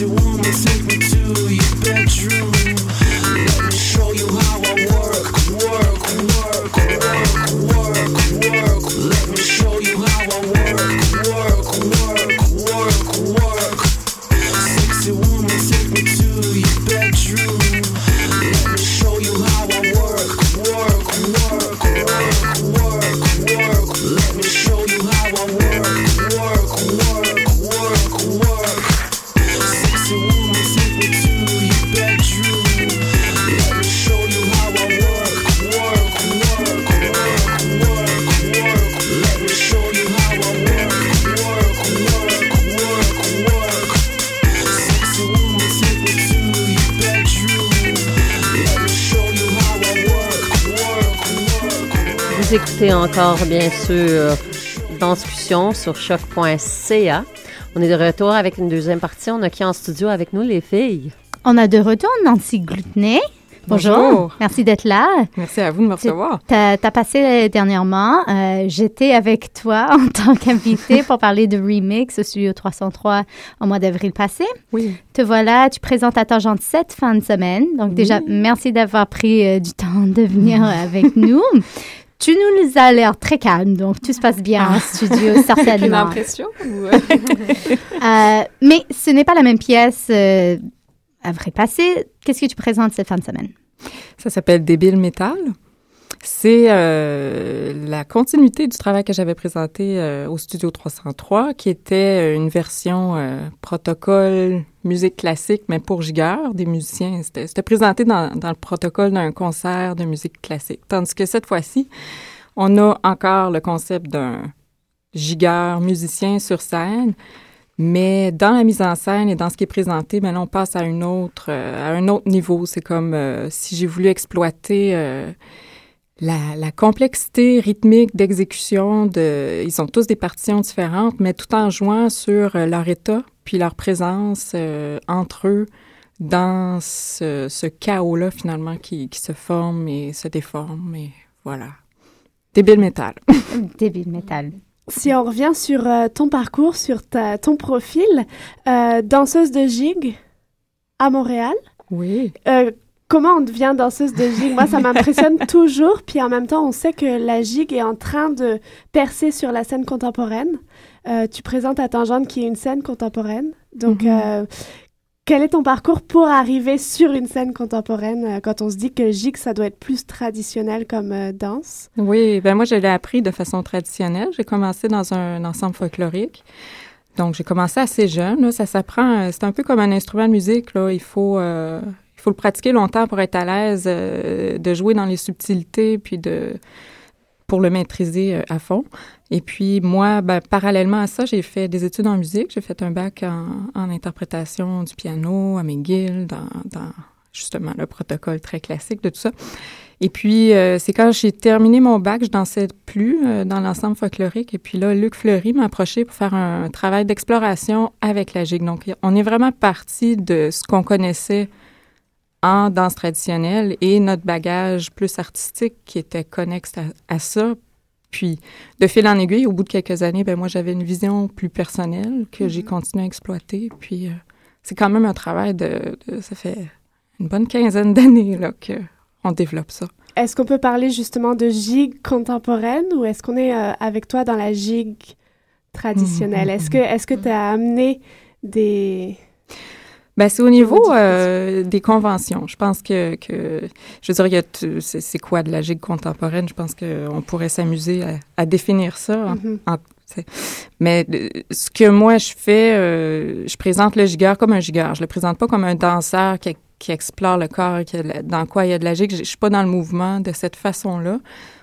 you want encore, bien sûr, Danscussion sur choc.ca. On est de retour avec une deuxième partie. On a qui en studio avec nous, les filles? On a de retour Nancy Gloutenay. Bonjour. Bonjour. Merci d'être là. Merci à vous de me recevoir. Tu as, passé euh, dernièrement, euh, j'étais avec toi en tant qu'invité pour parler de Remix au Studio 303 au mois d'avril passé. Oui. Te voilà, tu présentes à Tangente cette fin de semaine. Donc déjà, merci d'avoir pris euh, du temps de venir avec nous. Tu nous as l'air très calme, donc tout se passe bien en studio, certainement. Une impression ou... Euh, mais ce n'est pas la même pièce euh, à vrai passé. Qu'est-ce que tu présentes cette fin de semaine? Ça s'appelle Débile Métal. C'est euh, la continuité du travail que j'avais présenté euh, au Studio 303, qui était une version euh, protocole musique classique, mais pour gigueurs, des musiciens. C'était présenté dans, dans le protocole d'un concert de musique classique. Tandis que cette fois-ci, on a encore le concept d'un gigueur musicien sur scène, mais dans la mise en scène et dans ce qui est présenté, ben on passe à une autre, euh, à un autre niveau. C'est comme euh, si j'ai voulu exploiter euh, la, la complexité rythmique d'exécution. De, ils ont tous des partitions différentes, mais tout en jouant sur euh, leur état puis leur présence euh, entre eux dans ce, ce chaos-là finalement qui, qui se forme et se déforme. Et voilà. Débile métal. Débile métal. Si on revient sur euh, ton parcours, sur ta, ton profil, euh, danseuse de gig à Montréal, Oui. Comment on devient danseuse de gig? Moi, ça m'impressionne toujours. Puis en même temps, on sait que la gig est en train de percer sur la scène contemporaine. Euh, tu présentes à Tangente qui est une scène contemporaine. Donc, Mhm. euh, quel est ton parcours pour arriver sur une scène contemporaine euh, quand on se dit que gig, ça doit être plus traditionnel comme danse? Oui, ben moi, je l'ai appris de façon traditionnelle. J'ai commencé dans un ensemble folklorique. Donc, j'ai commencé assez jeune. là. Ça s'apprend, c'est un peu comme un instrument de musique. Là. Il, faut, il faut le pratiquer longtemps pour être à l'aise, euh, de jouer dans les subtilités, puis de pour le maîtriser euh, à fond. Et puis, moi, ben, parallèlement à ça, j'ai fait des études en musique. J'ai fait un bac en, interprétation du piano à McGill, dans, dans justement le protocole très classique de tout ça. Et puis, euh, c'est quand j'ai terminé mon bac, je dansais plus dans l'ensemble folklorique. Et puis là, Luc Fleury m'a approché pour faire un travail d'exploration avec la gigue. Donc, on est vraiment parti de ce qu'on connaissait en danse traditionnelle et notre bagage plus artistique qui était connexe à, à ça. Puis, de fil en aiguille, au bout de quelques années, ben moi, j'avais une vision plus personnelle que j'ai continué à exploiter. Puis, euh, c'est quand même un travail de, de- Ça fait une bonne quinzaine d'années là, qu'on développe ça. Est-ce qu'on peut parler justement de gig contemporaine ou est-ce qu'on est euh, avec toi dans la gig traditionnelle? Mhm, Est-ce que est-ce que tu as amené des... Ben, c'est au niveau euh, des conventions. Je pense que, que je veux dire, il y a t- c'est quoi de la gigue contemporaine? Je pense qu'on pourrait s'amuser à, à définir ça. en- c'est- mais euh, ce que moi je fais, euh, je présente le gigueur comme un gigueur. Je le présente pas comme un danseur qui, qui explore le corps, qui dans quoi il y a de la gigue. Je, je suis pas dans le mouvement de cette façon-là.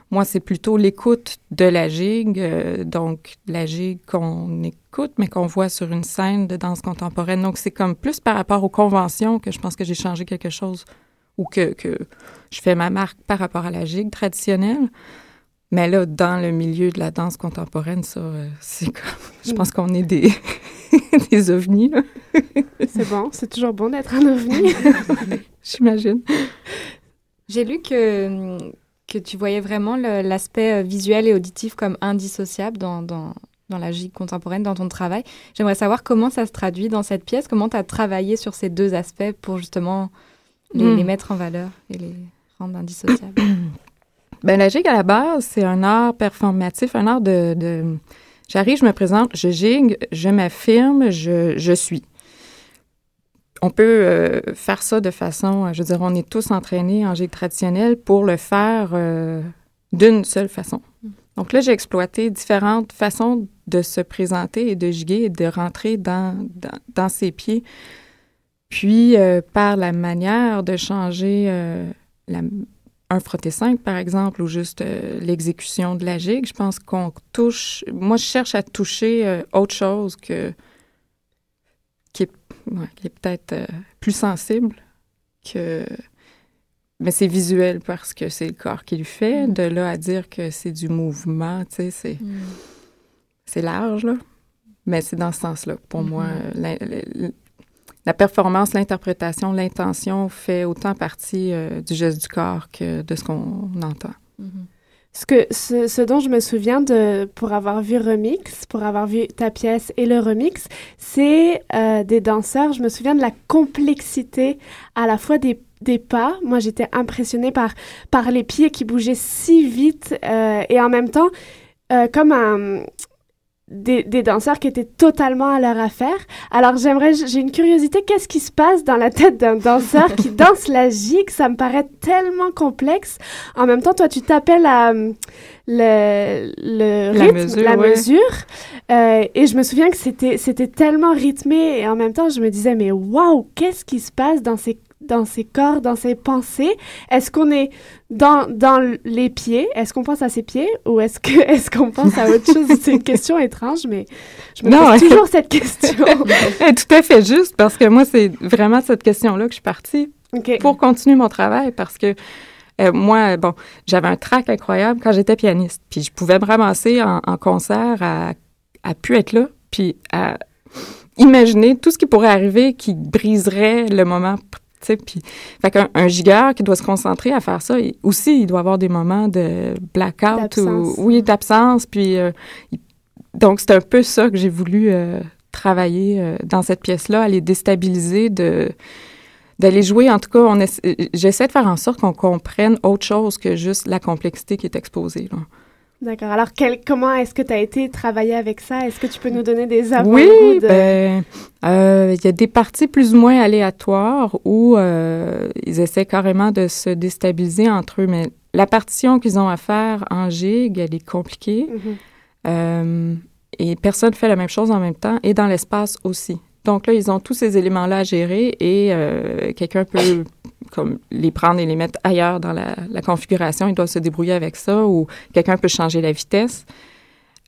Moi, c'est plutôt l'écoute de la gigue, euh, donc la gigue qu'on écoute, mais qu'on voit sur une scène de danse contemporaine. Donc, c'est comme plus par rapport aux conventions que je pense que j'ai changé quelque chose ou que, que je fais ma marque par rapport à la gigue traditionnelle. Mais là, dans le milieu de la danse contemporaine, ça, euh, c'est comme... Je pense qu'on est des, des ovnis. C'est bon, c'est toujours bon d'être un ovni. J'imagine. J'ai lu que, que tu voyais vraiment l'aspect euh, visuel et auditif comme indissociable dans, dans, dans la gigue contemporaine, dans ton travail. J'aimerais savoir comment ça se traduit dans cette pièce, comment tu as travaillé sur ces deux aspects pour justement les, Mm. les mettre en valeur et les rendre indissociables? Ben, la gigue, à la base, c'est un art performatif, un art de... de- J'arrive, je me présente, je gigue, je m'affirme, je, je suis. On peut euh, faire ça de façon... euh, Je veux dire, on est tous entraînés en gigue traditionnelle pour le faire euh, d'une seule façon. Donc là, j'ai exploité différentes façons de se présenter et de giguer et de rentrer dans, ses pieds. Puis, par la manière de changer un frotté 5, par exemple, ou juste l'exécution de la gigue, je pense qu'on touche... Moi, je cherche à toucher autre chose que... ouais, qui est peut-être euh, plus sensible que mais c'est visuel parce que c'est le corps qui le fait. Mm. De là à dire que c'est du mouvement, tu sais, c'est, mm. c'est large, là. Mais c'est dans ce sens-là. Pour moi, mm-hmm. la, performance, l'interprétation, l'intention fait autant partie euh, du geste du corps que de ce qu'on entend. Ce, que, ce, dont je me souviens de, pour avoir vu Remix, pour avoir vu ta pièce et le remix, c'est euh, des danseurs. Je me souviens de la complexité à la fois des des pas. Moi, j'étais impressionnée par, par les pieds qui bougeaient si vite euh, et en même temps, euh, comme un, des, des, danseurs qui étaient totalement à leur affaire. Alors, j'aimerais, j'ai une curiosité, qu'est-ce qui se passe dans la tête d'un danseur qui danse la gigue? Ça me paraît tellement complexe. En même temps, toi, tu t'appelles à le, le rythme, la mesure. La mesure. Euh, et je me souviens que c'était, c'était tellement rythmé et en même temps, je me disais, mais waouh, qu'est-ce qui se passe dans ces dans ses corps, dans ses pensées? Est-ce qu'on est dans, dans les pieds? Est-ce qu'on pense à ses pieds? Ou est-ce que est-ce qu'on pense à autre chose? C'est une question étrange, mais je me pose toujours cette question. tout à fait juste parce que moi, c'est vraiment cette question-là que je suis partie pour continuer mon travail parce que euh, moi, bon, j'avais un trac incroyable quand j'étais pianiste. Puis je pouvais me ramasser en, concert à, à pu être là, puis à imaginer tout ce qui pourrait arriver qui briserait le moment puis, fait qu'un un gigueur qui doit se concentrer à faire ça, aussi, il doit avoir des moments de blackout ou oui d'absence. Puis, euh, donc c'est un peu ça que j'ai voulu euh, travailler euh, dans cette pièce-là, aller déstabiliser, de d'aller jouer. En tout cas, on j'essaie de faire en sorte qu'on comprenne autre chose que juste la complexité qui est exposée. Là. D'accord. Alors, quel, comment est-ce que tu as été travailler avec ça? Est-ce que tu peux nous donner des avant Oui, ben, euh, il y a des parties plus ou moins aléatoires où euh, ils essaient carrément de se déstabiliser entre eux, mais la partition qu'ils ont à faire en gigue, elle est compliquée. Mm-hmm. Euh, et personne ne fait la même chose en même temps, et dans l'espace aussi. Donc là, ils ont tous ces éléments-là à gérer et quelqu'un peut comme les prendre et les mettre ailleurs dans la, configuration. Ils doivent se débrouiller avec ça ou quelqu'un peut changer la vitesse.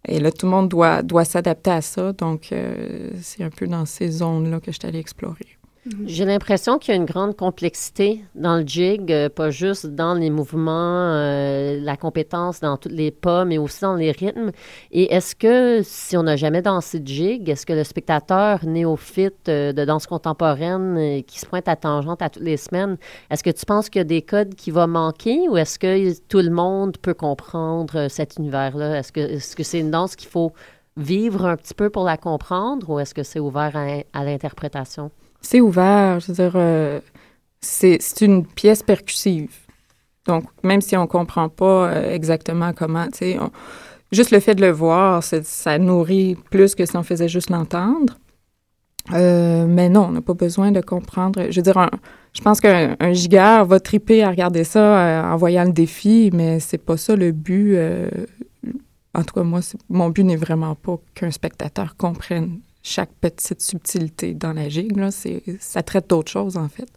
Et là, tout le monde doit, doit s'adapter à ça. Donc, euh, c'est un peu dans ces zones-là que je suis allée explorer. J'ai l'impression qu'il y a une grande complexité dans le jig, euh, pas juste dans les mouvements, euh, la compétence dans tous les pas, mais aussi dans les rythmes. Et est-ce que si on n'a jamais dansé de jig, est-ce que le spectateur néophyte euh, de danse contemporaine qui se pointe à tangente à toutes les semaines, est-ce que tu penses qu'il y a des codes qui vont manquer ou est-ce que tout le monde peut comprendre cet univers-là? Est-ce que c'est -ce que c'est une danse qu'il faut vivre un petit peu pour la comprendre ou est-ce que c'est ouvert à l'interprétation? C'est ouvert, je veux dire, euh, c'est une pièce percussive. Donc, même si on ne comprend pas euh, exactement comment, juste le fait de le voir, ça nourrit plus que si on faisait juste l'entendre. Euh, mais non, on n'a pas besoin de comprendre. Je veux dire, je pense qu'un giga va triper à regarder ça en voyant le défi, mais c'est pas ça le but. en tout cas, moi, mon but n'est vraiment pas qu'un spectateur comprenne chaque petite subtilité dans la gigue. Là, ça traite d'autres choses, en fait.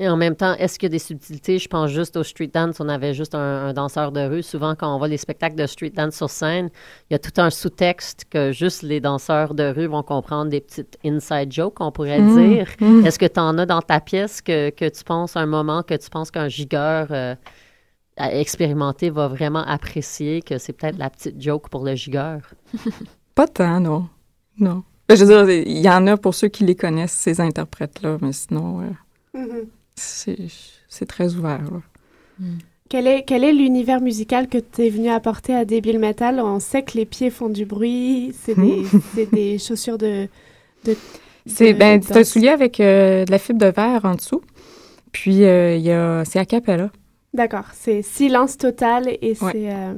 Et en même temps, est-ce qu'il y a des subtilités? Je pense juste au street dance. On avait juste un, danseur de rue. Souvent, quand on voit les spectacles de street dance sur scène, il y a tout un sous-texte que juste les danseurs de rue vont comprendre des petites inside jokes, on pourrait mmh, dire. Mmh. Est-ce que tu en as dans ta pièce que, que, tu penses un moment que tu penses qu'un gigueur euh, expérimenté va vraiment apprécier, que c'est peut-être la petite joke pour le gigueur? Pas tant, non. Non. Ben, je veux dire, il y en a pour ceux qui les connaissent, ces interprètes-là, mais sinon, mm-hmm. c'est très ouvert. Mm. Quel est, quel est l'univers musical que tu es venu apporter à Débile Metal? On sait que les pieds font du bruit, c'est des, des, chaussures de. de c'est ben, un soulier avec euh, de la fibre de verre en dessous. Puis, euh, il y a, c'est a cappella. D'accord. C'est silence total et c'est. Euh,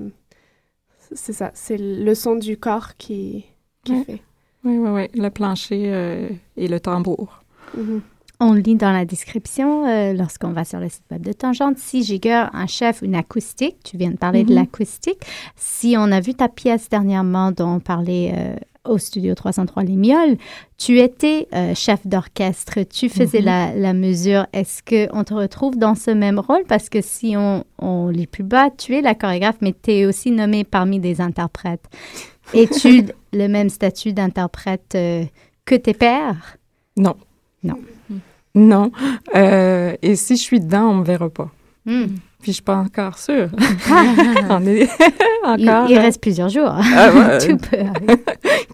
c'est ça. C'est le son du corps qui, qui fait. Oui, oui, oui. Le plancher euh, et le tambour. Mm-hmm. On lit dans la description, euh, lorsqu'on va sur le site web de Tangente, si Giger, un chef, une acoustique, tu viens de parler de mm-hmm. l'acoustique. Si on a vu ta pièce dernièrement dont on parlait euh, au studio 303 Les Mioles, tu étais chef d'orchestre, tu faisais mm-hmm. la, mesure. Est-ce qu'on te retrouve dans ce même rôle? Parce que si on, on lit plus bas, tu es la chorégraphe, mais tu es aussi nommé parmi des interprètes. Es-tu le même statut d'interprète euh, que tes pères? Non. Non. Non. Euh, et si je suis dedans, on me verra pas. Hmm. Puis je suis pas encore sûre. on est encore. Il, reste plusieurs jours. Ah, Tout peut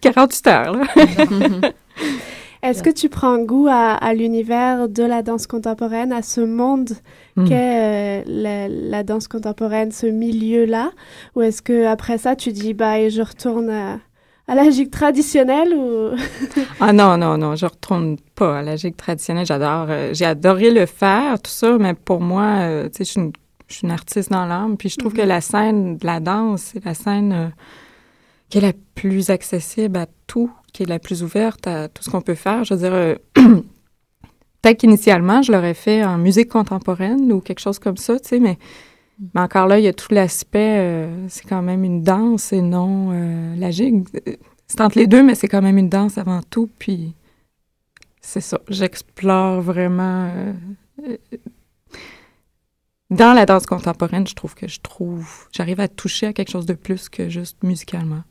48 heures. Là. Est-ce que tu prends goût à, l'univers de la danse contemporaine, à ce monde hmm. qu'est euh, la, danse contemporaine, ce milieu-là? Ou est-ce que après ça, tu dis, bah, je retourne à, la gigue traditionnelle ou... ah non, non, non, je retourne pas à la gigue traditionnelle. J'adore, euh, j'ai adoré le faire, tout ça, mais pour moi, euh, tu sais, je suis une artiste dans l'âme, puis je trouve que mhm. la scène de la danse, c'est la scène qui est la plus accessible à tout, qui est la plus ouverte à tout ce qu'on peut faire. Je veux dire, euh, peut-être qu'initialement, je l'aurais fait en musique contemporaine ou quelque chose comme ça, tu sais, mais, mais encore là, il y a tout l'aspect, euh, c'est quand même une danse et non euh, la gigue. C'est entre les deux, mais c'est quand même une danse avant tout, puis c'est ça, j'explore vraiment... dans la danse contemporaine, je trouve que je trouve, j'arrive à toucher à quelque chose de plus que juste musicalement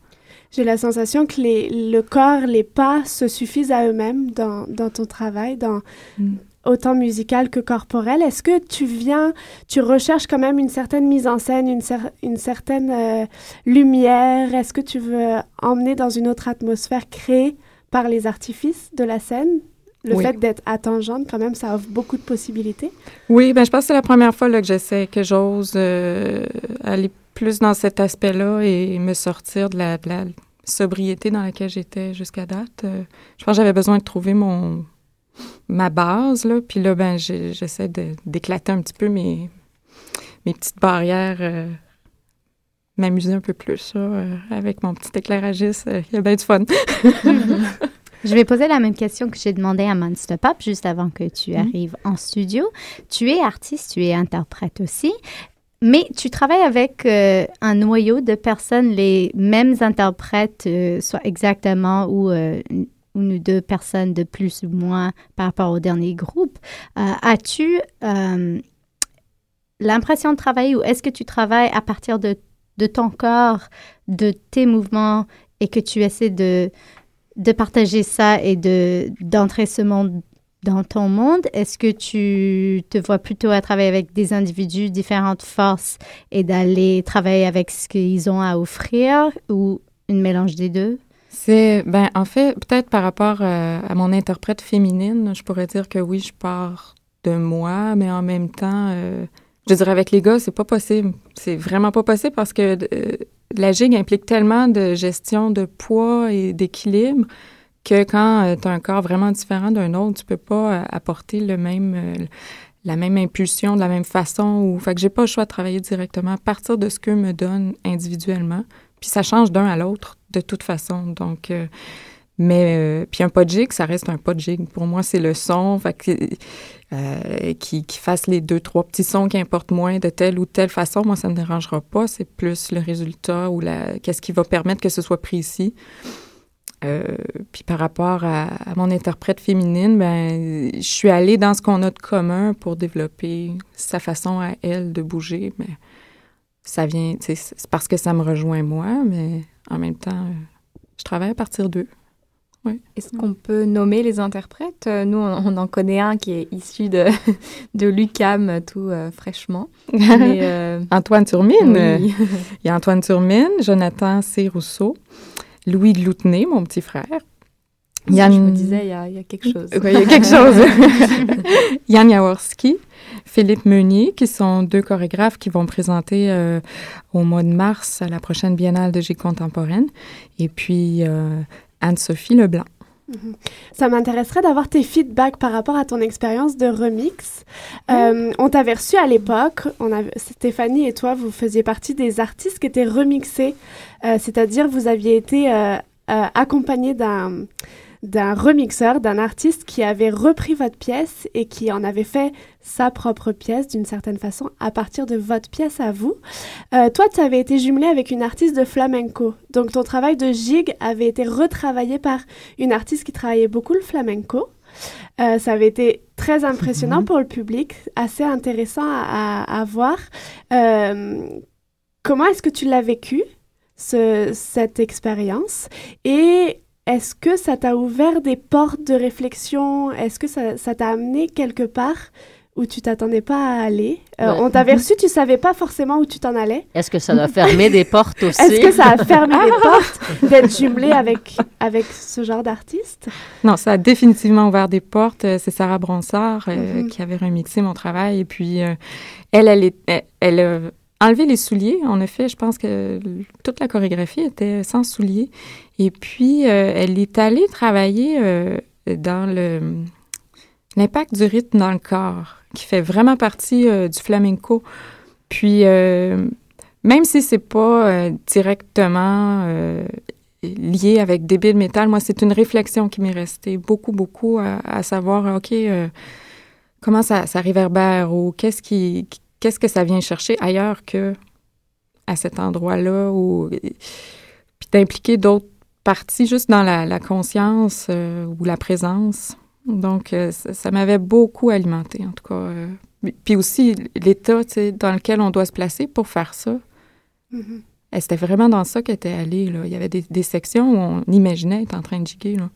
j'ai la sensation que les, le corps, les pas se suffisent à eux-mêmes dans, dans, ton travail, dans mm. autant musical que corporel. Est-ce que tu viens, tu recherches quand même une certaine mise en scène, une, une certaine euh, lumière? Est-ce que tu veux emmener dans une autre atmosphère créée par les artifices de la scène? Le fait d'être attendante, quand même, ça offre beaucoup de possibilités. Oui, ben je pense que c'est la première fois là, que j'essaie, que j'ose euh, aller plus dans cet aspect-là et me sortir de la, sobriété dans laquelle j'étais jusqu'à date. Euh, je pense que j'avais besoin de trouver mon ma base, là. Puis là, ben, j'essaie d'éclater un petit peu mes, mes petites barrières, euh, m'amuser un peu plus, euh, avec mon petit éclairagiste. Il y a bien du fun. Je vais poser la même question que j'ai demandé à Monster Pop juste avant que tu mm-hmm. arrives en studio. Tu es artiste, tu es interprète aussi. Mais tu travailles avec euh, un noyau de personnes, les mêmes interprètes, euh, soit exactement ou euh, une ou deux personnes de plus ou moins par rapport au dernier groupe. As-tu l'impression de travailler ou est-ce que tu travailles à partir de, ton corps, de tes mouvements et que tu essaies de, partager ça et de d'entrer ce monde dans ton monde, est-ce que tu te vois plutôt à travailler avec des individus, différentes forces et d'aller travailler avec ce qu'ils ont à offrir ou une mélange des deux? C'est, ben, en fait, peut-être par rapport euh, à mon interprète féminine, je pourrais dire que oui, je pars de moi, mais en même temps, euh, je dirais avec les gars, c'est pas possible. C'est vraiment pas possible parce que euh, la gigue implique tellement de gestion de poids et d'équilibre que quand euh, tu as un corps vraiment différent d'un autre, tu peux pas euh, apporter le même euh, la même impulsion de la même façon ou fait que j'ai pas le choix de travailler directement à partir de ce que me donne individuellement. Puis ça change d'un à l'autre de toute façon. Donc mais puis un pas de jig, ça reste un pas de jig. Pour moi, c'est le son, fait que, qui, qui fasse les deux, trois petits sons qui importent moins de telle ou telle façon. Moi, ça me dérangera pas. C'est plus le résultat ou la qu'est-ce qui va permettre que ce soit précis. Euh, puis par rapport à, mon interprète féminine, ben, je suis allée dans ce qu'on a de commun pour développer sa façon à elle de bouger. Mais ça vient, c'est parce que ça me rejoint moi, mais en même temps, je travaille à partir d'eux. Oui. Est-ce qu'on peut nommer les interprètes? Euh, nous, on, en connaît un qui est issu de, de l'UCAM tout euh, fraîchement. Antoine Turmine. Il y a Antoine Turmine, Jonathan C. Rousseau. Louis Gloutenay, mon petit frère. Yann... Je me disais, il y, a, quelque chose. il y a quelque chose. Yann Jaworski, Philippe Meunier, qui sont deux chorégraphes qui vont présenter euh, au mois de mars à la prochaine Biennale de Gigue contemporaine. Et puis euh, Anne-Sophie Leblanc. Ça m'intéresserait d'avoir tes feedbacks par rapport à ton expérience de remix. Euh, on t'avait reçu à l'époque, on Stéphanie et toi, vous faisiez partie des artistes qui étaient remixés, euh, c'est-à-dire vous aviez été euh, accompagné d'un d'un remixeur, d'un artiste qui avait repris votre pièce et qui en avait fait sa propre pièce d'une certaine façon à partir de votre pièce à vous. Euh, toi, tu avais été jumelé avec une artiste de flamenco. Donc ton travail de gig avait été retravaillé par une artiste qui travaillait beaucoup le flamenco. Euh, ça avait été très impressionnant mhm. pour le public, assez intéressant à, voir. Euh, comment est-ce que tu l'as vécu, ce, cette expérience? Et est-ce que ça t'a ouvert des portes de réflexion? Est-ce que ça t'a amené quelque part où tu t'attendais pas à aller? Euh, on t'avait reçu, tu savais pas forcément où tu t'en allais. Est-ce que ça a fermé des portes aussi? Est-ce que ça a fermé des portes d'être jumelé avec, avec ce genre d'artiste? Non, ça a définitivement ouvert des portes. Euh, c'est Sarah Bronsard euh, mm-hmm. qui avait remixé mon travail. Et puis, elle, elle, elle, elle a enlevé les souliers. En effet, je pense que toute la chorégraphie était sans souliers. Et puis, elle est allée travailler dans le l'impact du rythme dans le corps qui fait vraiment partie euh, du flamenco. Puis, euh, même si c'est pas euh, directement lié avec débile métal, moi, c'est une réflexion qui m'est restée beaucoup, beaucoup à, savoir, OK, comment ça, ça, réverbère ou qu'est-ce qui, qu'est-ce que ça vient chercher ailleurs que à cet endroit-là ou puis d'impliquer d'autres parties juste dans la, la conscience ou la présence. Donc, euh, ça, m'avait beaucoup alimenté, en tout cas. Euh. puis aussi, l'état dans lequel on doit se placer pour faire ça. Mm-hmm. C'était vraiment dans ça qu'elle était allée. Là. Il y avait des, sections où on imaginait être en train de giguer. Là.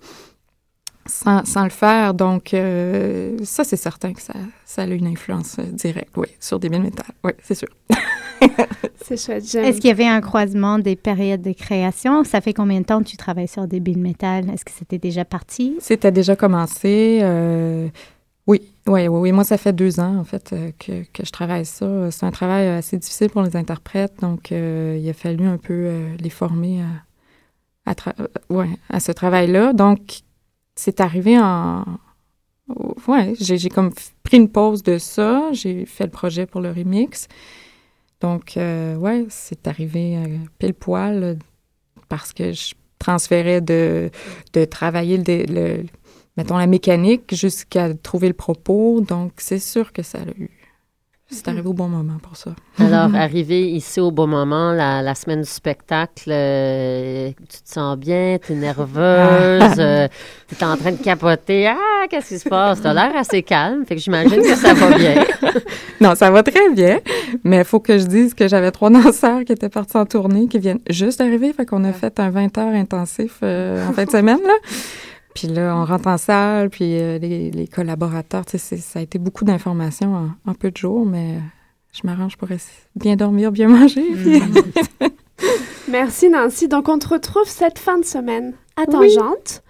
Sans, sans, le faire. Donc, euh, ça, c'est certain que ça, ça a une influence directe, oui, sur des mines métal. Oui, c'est sûr. c'est chouette. Est-ce qu'il y avait un croisement des périodes de création? Ça fait combien de temps que tu travailles sur des billes métal? Est-ce que c'était déjà parti? C'était déjà commencé. Euh, oui, oui, oui, Moi, ça fait deux ans, en fait, euh, que, que je travaille ça. C'est un travail assez difficile pour les interprètes, donc euh, il a fallu un peu les former à, à, ouais, à ce travail-là. Donc, c'est arrivé en... Ouais, j'ai comme pris une pause de ça. J'ai fait le projet pour le remix. Donc, euh, ouais, c'est arrivé euh, pile poil parce que je transférais de, travailler le, mettons, la mécanique jusqu'à trouver le propos. Donc, c'est sûr que ça a eu c'est arrivé au bon moment pour ça. Alors, arrivé ici au bon moment, la, semaine du spectacle, euh, tu te sens bien, tu es nerveuse, euh, tu es en train de capoter? Ah, qu'est-ce qui se passe? Tu as l'air assez calme, fait que j'imagine que ça va bien. non, ça va très bien, mais il faut que je dise que j'avais trois danseurs qui étaient partis en tournée, qui viennent juste d'arriver, fait qu'on a fait un 20 heures intensif euh, en fin de semaine, là. Puis là, on rentre en salle, puis euh, les, les, collaborateurs, tu sais, ça a été beaucoup d'informations en, peu de jours, mais je m'arrange pour bien dormir, bien manger. Merci Nancy. Donc, on te retrouve cette fin de semaine à Tangente.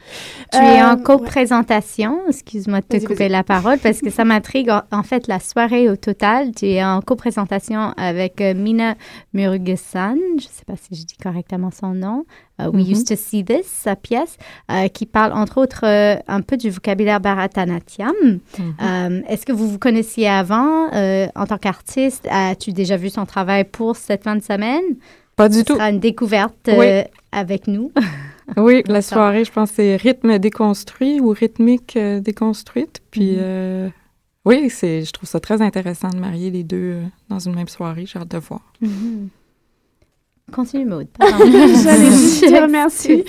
Tu es en euh, co-présentation. Excuse-moi de te couper la parole parce que ça m'intrigue. En fait, la soirée au total, tu es en co-présentation avec euh, Mina Murugesan. Je ne sais pas si je dis correctement son nom. Euh, We mm-hmm. Used to See This, sa pièce, qui parle entre autres un peu du vocabulaire Bharatanatyam. Mm-hmm. Est-ce que vous vous connaissiez avant? En tant qu'artiste? As-tu déjà vu son travail pour cette fin de semaine? Pas du tout. Ce sera une découverte avec nous. Oui, la soirée, je pense, c'est rythme déconstruit ou rythmique euh, déconstruite. Puis, mhm. euh, oui, c'est, je trouve ça très intéressant de marier les deux euh, dans une même soirée. J'ai hâte de voir. Mhm. Continue, Maud. J'allais juste dire merci.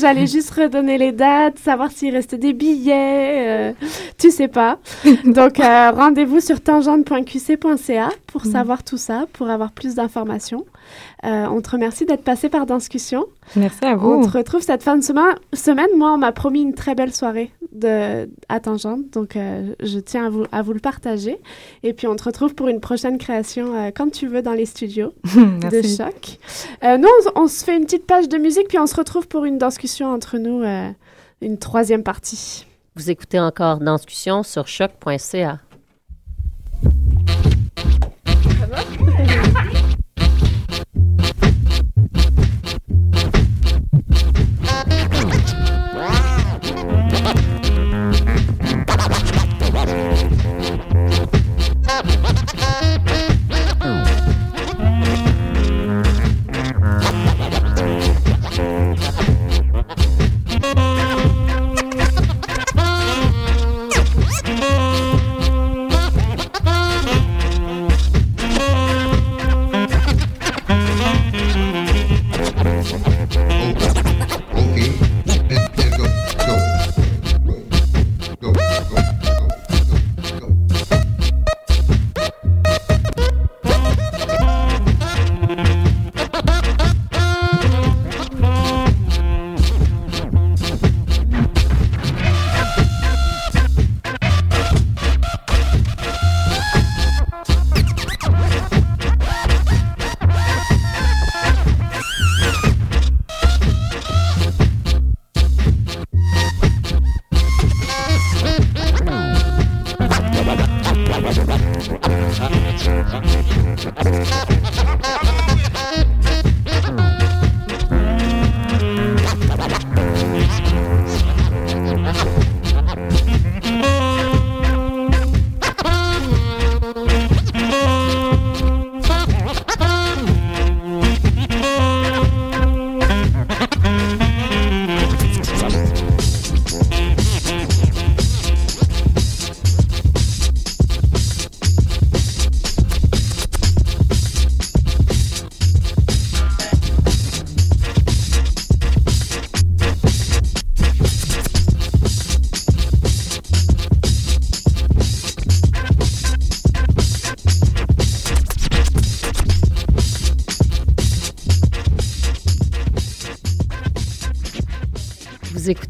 J'allais juste redonner les dates, savoir s'il reste des billets. tu sais pas. Donc, rendez-vous sur tangente.qc.ca pour mhm. savoir tout ça, pour avoir plus d'informations. Euh, on te remercie d'être passé par Discussion. Merci à vous. On te retrouve cette fin de semaine. Moi, on m'a promis une très belle soirée de, à Tangente, donc euh, je tiens à vous, à vous le partager. Et puis, on te retrouve pour une prochaine création euh, quand tu veux dans les studios de Choc. nous, on, se fait une petite page de musique, puis on se retrouve pour une discussion entre nous, une troisième partie. Vous écoutez encore Discussion sur choc.ca. Vous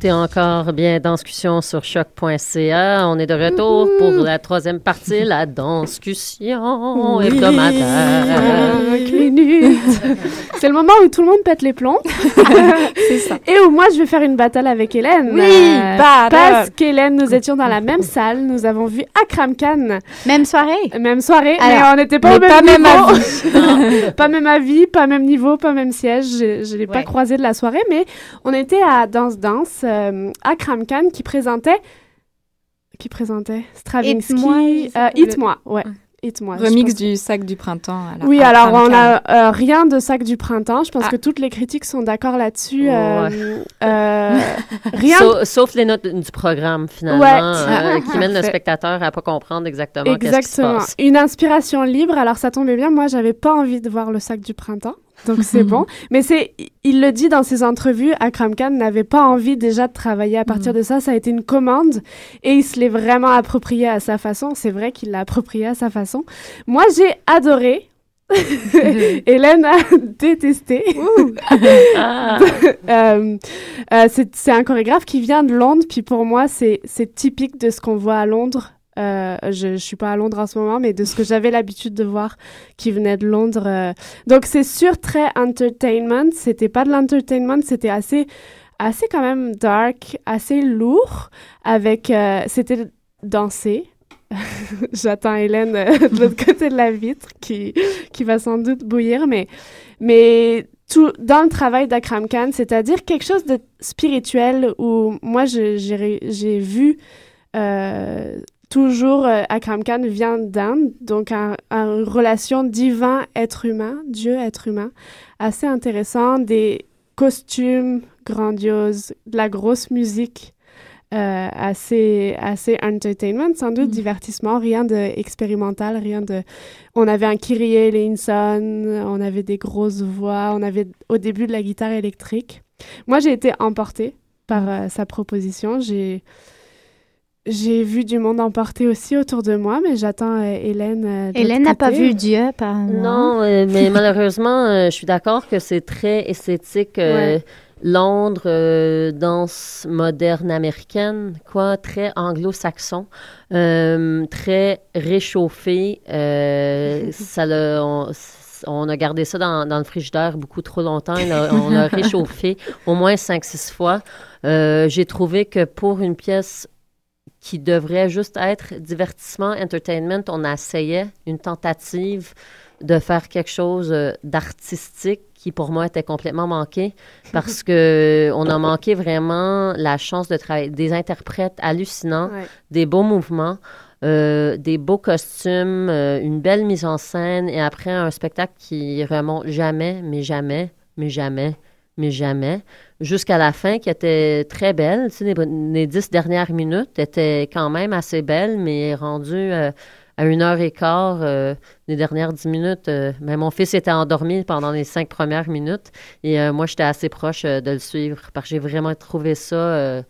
écoutez encore bien Danscussion sur choc.ca. On est de retour pour la troisième partie, la Danscussion oui. hebdomadaire. C'est le moment où tout le monde pète les plombs. C'est ça. Et où moi, je vais faire une battle avec Hélène. Oui, euh, Parce qu'Hélène, nous étions dans la même salle. Nous avons vu Akram Khan. Même soirée. Même soirée, mais on n'était pas au même pas niveau. Même avis. pas même avis, pas même niveau, pas même siège. Je ne l'ai ouais. pas croisé de la soirée, mais on était à Danse Danse, euh, Akram Khan qui présentait qui présentait Stravinsky. Hit-moi. Hit-moi, ouais. Hit-moi. Remix du sac du printemps. Oui, alors on a euh, rien de sac du printemps. Je pense ah. que toutes les critiques sont d'accord là-dessus. Euh, euh, rien. Sauf, sauf, les notes du programme finalement, ouais. qui mènent le spectateur à pas comprendre exactement, exactement. qui se passe. Une inspiration libre. Alors ça tombait bien. Moi, j'avais pas envie de voir le sac du printemps. Donc c'est bon. Mais c'est, il le dit dans ses entrevues, Akram Khan n'avait pas envie déjà de travailler à partir mm. de ça. Ça a été une commande et il se l'est vraiment approprié à sa façon. C'est vrai qu'il l'a approprié à sa façon. Moi, j'ai adoré. Hélène a détesté. ah. euh, euh, c'est un chorégraphe qui vient de Londres, puis pour moi, c'est typique de ce qu'on voit à Londres. Euh, je, je suis pas à Londres en ce moment, mais de ce que j'avais l'habitude de voir qui venait de Londres. Euh. Donc c'est sûr très entertainment. C'était pas de l'entertainment, c'était assez, assez quand même dark, assez lourd. Avec, euh, c'était dansé. J'attends Hélène de l'autre côté de la vitre qui, qui va sans doute bouillir, mais, mais tout dans le travail d'Akram Khan, c'est-à-dire quelque chose de spirituel où moi j'ai vu euh, toujours euh, Akram Khan vient d'Inde, donc une un relation divin-être humain, Dieu-être humain, assez intéressant, des costumes grandioses, de la grosse musique, euh, assez, assez entertainment, sans doute, mm. divertissement, rien d'expérimental, rien de... On avait un Kyrie Linson, on avait des grosses voix, on avait au début de la guitare électrique. Moi, j'ai été emportée par euh, sa proposition, j'ai... J'ai vu du monde emporté aussi autour de moi, mais j'attends euh, Hélène. Euh, Hélène n'a pas vu Dieu, par Non, euh, mais malheureusement, je suis d'accord que c'est très esthétique. Ouais. Londres, danse moderne américaine, quoi, très anglo-saxon, très réchauffé. ça le, on, on, a gardé ça dans, dans, le frigidaire beaucoup trop longtemps. on l'a réchauffé au moins 5-6 fois. J'ai trouvé que pour une pièce qui devrait juste être divertissement, entertainment. On essayait une tentative de faire quelque chose euh, d'artistique qui pour moi était complètement manqué parce que on a manqué vraiment la chance de travailler des interprètes hallucinants, ouais. des beaux mouvements. Euh, des beaux costumes, euh, une belle mise en scène et après un spectacle qui remonte jamais, mais jamais, mais jamais, mais jamais jusqu'à la fin, qui était très belle. Tu sais, les, dix dernières minutes étaient quand même assez belles, mais rendues euh, à une heure et quart, euh, les dernières dix minutes, euh, ben, mon fils était endormi pendant les cinq premières minutes et moi, j'étais assez proche de le suivre parce que j'ai vraiment trouvé ça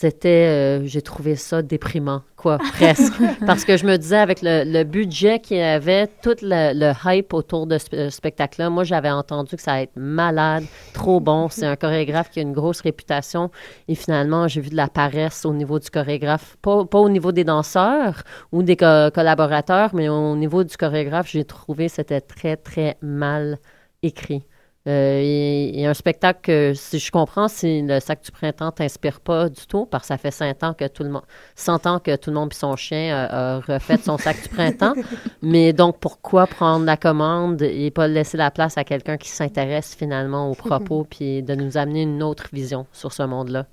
c'était, euh, j'ai trouvé ça déprimant, quoi, presque. Parce que je me disais, avec le, budget qu'il y avait, tout le, hype autour de ce spectacle-là, moi, j'avais entendu que ça allait être malade, trop bon. C'est un chorégraphe qui a une grosse réputation. Et finalement, j'ai vu de la paresse au niveau du chorégraphe. Pas, pas au niveau des danseurs ou des co collaborateurs, mais au niveau du chorégraphe, j'ai trouvé que c'était très, très mal écrit. Euh, et, et, un spectacle que, si je comprends, si le sac du printemps t'inspire pas du tout, parce que ça fait 100 ans que tout le monde, 100 ans que tout le monde puis son chien a, a refait son sac du printemps. Mais donc, pourquoi prendre la commande et pas laisser la place à quelqu'un qui s'intéresse finalement aux propos puis de nous amener une autre vision sur ce monde-là?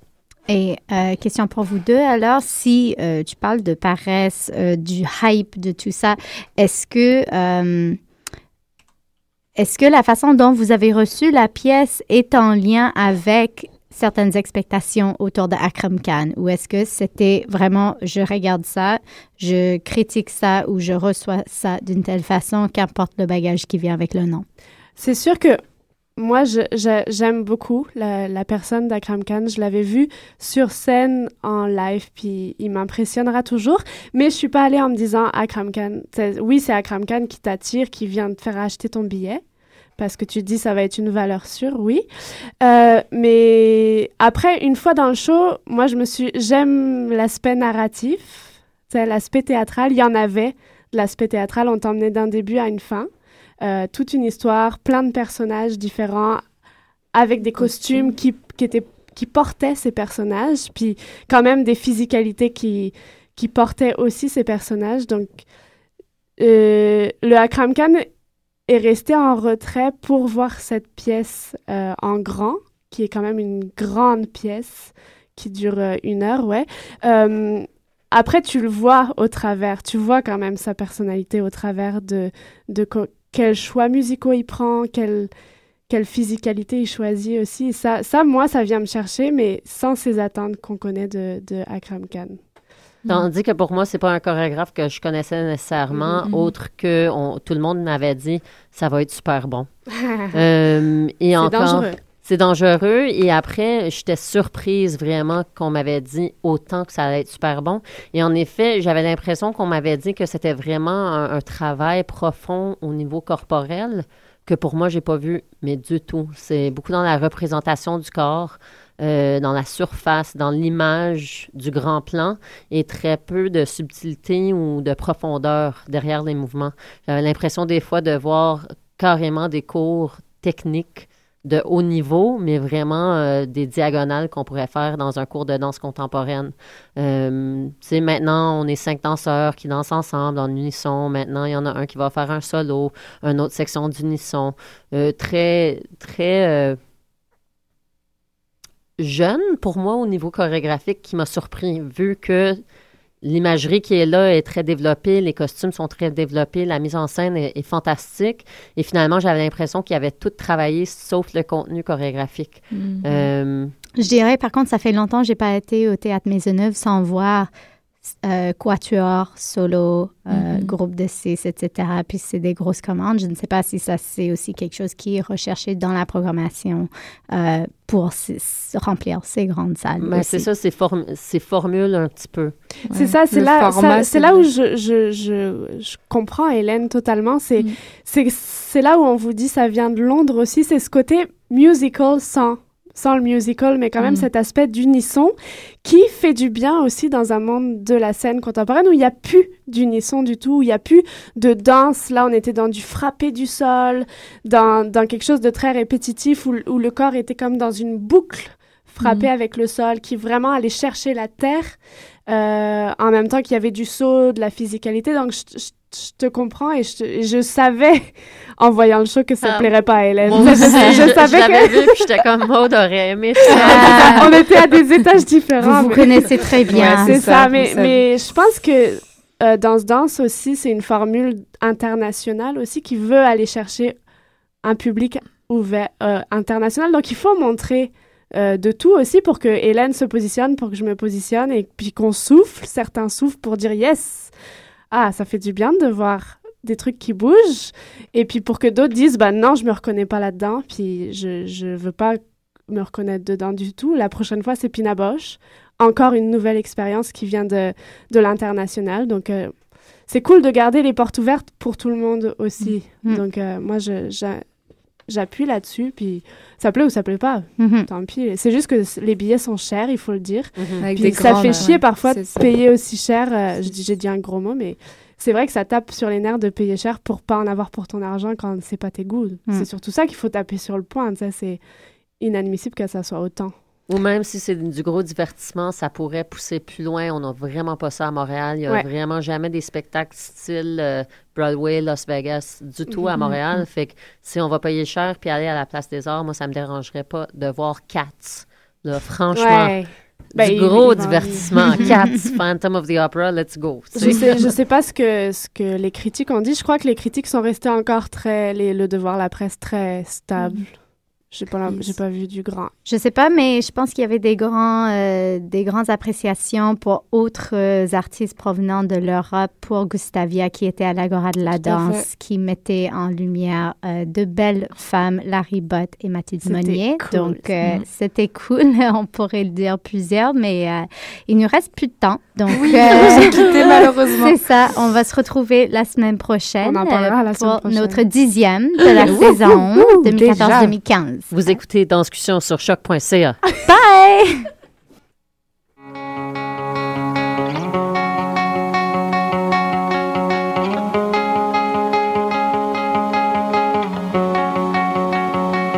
Et euh, question pour vous deux, alors, si euh, tu parles de paresse, euh, du hype, de tout ça, est-ce que euh, est-ce que la façon dont vous avez reçu la pièce est en lien avec certaines expectations autour de Akram Khan? Ou est-ce que c'était vraiment je regarde ça, je critique ça ou je reçois ça d'une telle façon qu'importe le bagage qui vient avec le nom? C'est sûr que moi, j'aime beaucoup la, personne d'Akram Khan. Je l'avais vu sur scène en live, puis il m'impressionnera toujours. Mais je suis pas allée en me disant Akram Khan. Oui, c'est Akram Khan qui t'attire, qui vient te faire acheter ton billet parce que tu dis ça va être une valeur sûre, oui. Euh, mais après, une fois dans le show, moi, je me suis, j'aime l'aspect narratif, l'aspect théâtral. Il y en avait de l'aspect théâtral. On t'emmenait d'un début à une fin. Euh, toute une histoire, plein de personnages différents, avec des costumes qui, portaient ces personnages, puis quand même des physicalités qui, portaient aussi ces personnages. Donc, euh, le Akram Khan est resté en retrait pour voir cette pièce euh, en grand, qui est quand même une grande pièce qui dure une heure, ouais. Après, tu le vois au travers, tu vois quand même sa personnalité au travers de, de quels choix musicaux il prend, quelle, quelle physicalité il choisit aussi. Ça, ça, moi, ça vient me chercher, mais sans ces attentes qu'on connaît de, de Akram Khan. Tandis que pour moi, c'est pas un chorégraphe que je connaissais nécessairement, autre que tout le monde m'avait dit ça va être super bon. euh, et dangereux. C'est dangereux. Et après, j'étais surprise vraiment qu'on m'avait dit autant que ça allait être super bon. Et en effet, j'avais l'impression qu'on m'avait dit que c'était vraiment un, travail profond au niveau corporel que pour moi, j'ai pas vu, mais du tout. C'est beaucoup dans la représentation du corps. Euh, dans la surface, dans l'image du grand plan et très peu de subtilité ou de profondeur derrière les mouvements. J'avais l'impression des fois de voir carrément des cours techniques de haut niveau, mais vraiment euh, des diagonales qu'on pourrait faire dans un cours de danse contemporaine. Euh, maintenant, on est cinq danseurs qui dansent ensemble en unisson. Maintenant, il y en a un qui va faire un solo, une autre section d'unisson. Euh, très, très jeune pour moi au niveau chorégraphique qui m'a surpris, vu que l'imagerie qui est là est très développée, les costumes sont très développés, la mise en scène est, fantastique. Et finalement, j'avais l'impression qu'ils avaient tout travaillé sauf le contenu chorégraphique. Mm-hmm. Euh, Je dirais, par contre, ça fait longtemps que j'ai pas été au Théâtre Maisonneuve sans voir euh, quatuor, solo, euh, mm-hmm. groupe de six, etc. Puis c'est des grosses commandes. Je ne sais pas si ça c'est aussi quelque chose qui est recherché dans la programmation euh, pour remplir ces grandes salles. Mais c'est ça, c'est formule un petit peu. C'est ça, c'est là, c'est là où je, je, je, comprends Hélène totalement. C'est mm. c'est là où on vous dit ça vient de Londres aussi. C'est ce côté musical sans sans le musical, mais quand même mm. cet aspect d'unisson qui fait du bien aussi dans un monde de la scène contemporaine où il n'y a plus d'unisson du tout, où il n'y a plus de danse. Là, on était dans du frapper du sol, dans, dans quelque chose de très répétitif où, où, le corps était comme dans une boucle frappée mm. avec le sol, qui vraiment allait chercher la terre, euh, en même temps qu'il y avait du saut, de la physicalité. Donc, je, je je te comprends et je, je, savais en voyant le show que ça ne ah. plairait pas à Hélène. je, je, savais que... vu j'étais comme Maud aurait aimé ça. On était à des étages différents. Vous, vous connaissez très bien. c'est ça, mais, mais je pense que euh, dans ce danse aussi, c'est une formule internationale aussi qui veut aller chercher un public ouvert euh, international. Donc il faut montrer euh, de tout aussi pour que Hélène se positionne, pour que je me positionne et puis qu'on souffle, certains soufflent pour dire yes ah, ça fait du bien de voir des trucs qui bougent. Et puis pour que d'autres disent, bah non, je me reconnais pas là-dedans, puis je, je veux pas me reconnaître dedans du tout. La prochaine fois, c'est Pina Bosch. Encore une nouvelle expérience qui vient de, de l'international. Donc, euh, c'est cool de garder les portes ouvertes pour tout le monde aussi. Mm. Donc, euh, moi, je, j'appuie là-dessus, puis ça plaît ou ça plaît pas. Mm-hmm. Tant pis. C'est juste que les billets sont chers, il faut le dire. Mm-hmm. Puis ça fait chier parfois de payer aussi cher. Euh, j'ai dit un gros mot, mais c'est vrai que ça tape sur les nerfs de payer cher pour pas en avoir pour ton argent quand c'est pas tes goûts. Mm. C'est surtout ça qu'il faut taper sur le point. C'est inadmissible que ça soit autant. Ou même si c'est du gros divertissement, ça pourrait pousser plus loin. On n'a vraiment pas ça à Montréal. Il n'y a vraiment jamais des spectacles style euh, Broadway, Las Vegas, du tout à mm-hmm. Montréal. Fait que si on va payer cher puis aller à la Place des Arts, moi, ça me dérangerait pas de voir Cats. Là, franchement. Du ben, gros divertissement. Cats, Phantom of the Opera, let's go. Je sais, je sais pas ce que, ce que les critiques ont dit. Je crois que les critiques sont restées encore très. Les, le devoir, la presse, très stable. J'ai pas, j'ai pas vu du grand. Je sais pas, mais je pense qu'il y avait des grands, euh, des grandes appréciations pour autres euh, artistes provenant de l'Europe, pour Gustavia qui était à l'Agora de la danse, qui mettait en lumière euh, de belles femmes, Larry Bott et Mathilde Monnier. Donc mm. c'était cool. On pourrait le dire plusieurs, mais il nous reste plus de temps. Donc oui, malheureusement. C'est ça. On va se retrouver la semaine prochaine. On en parlera la semaine pour notre dixième de la saison 2014-2015. Vous écoutez Danscussion sur choc.ca. Bye!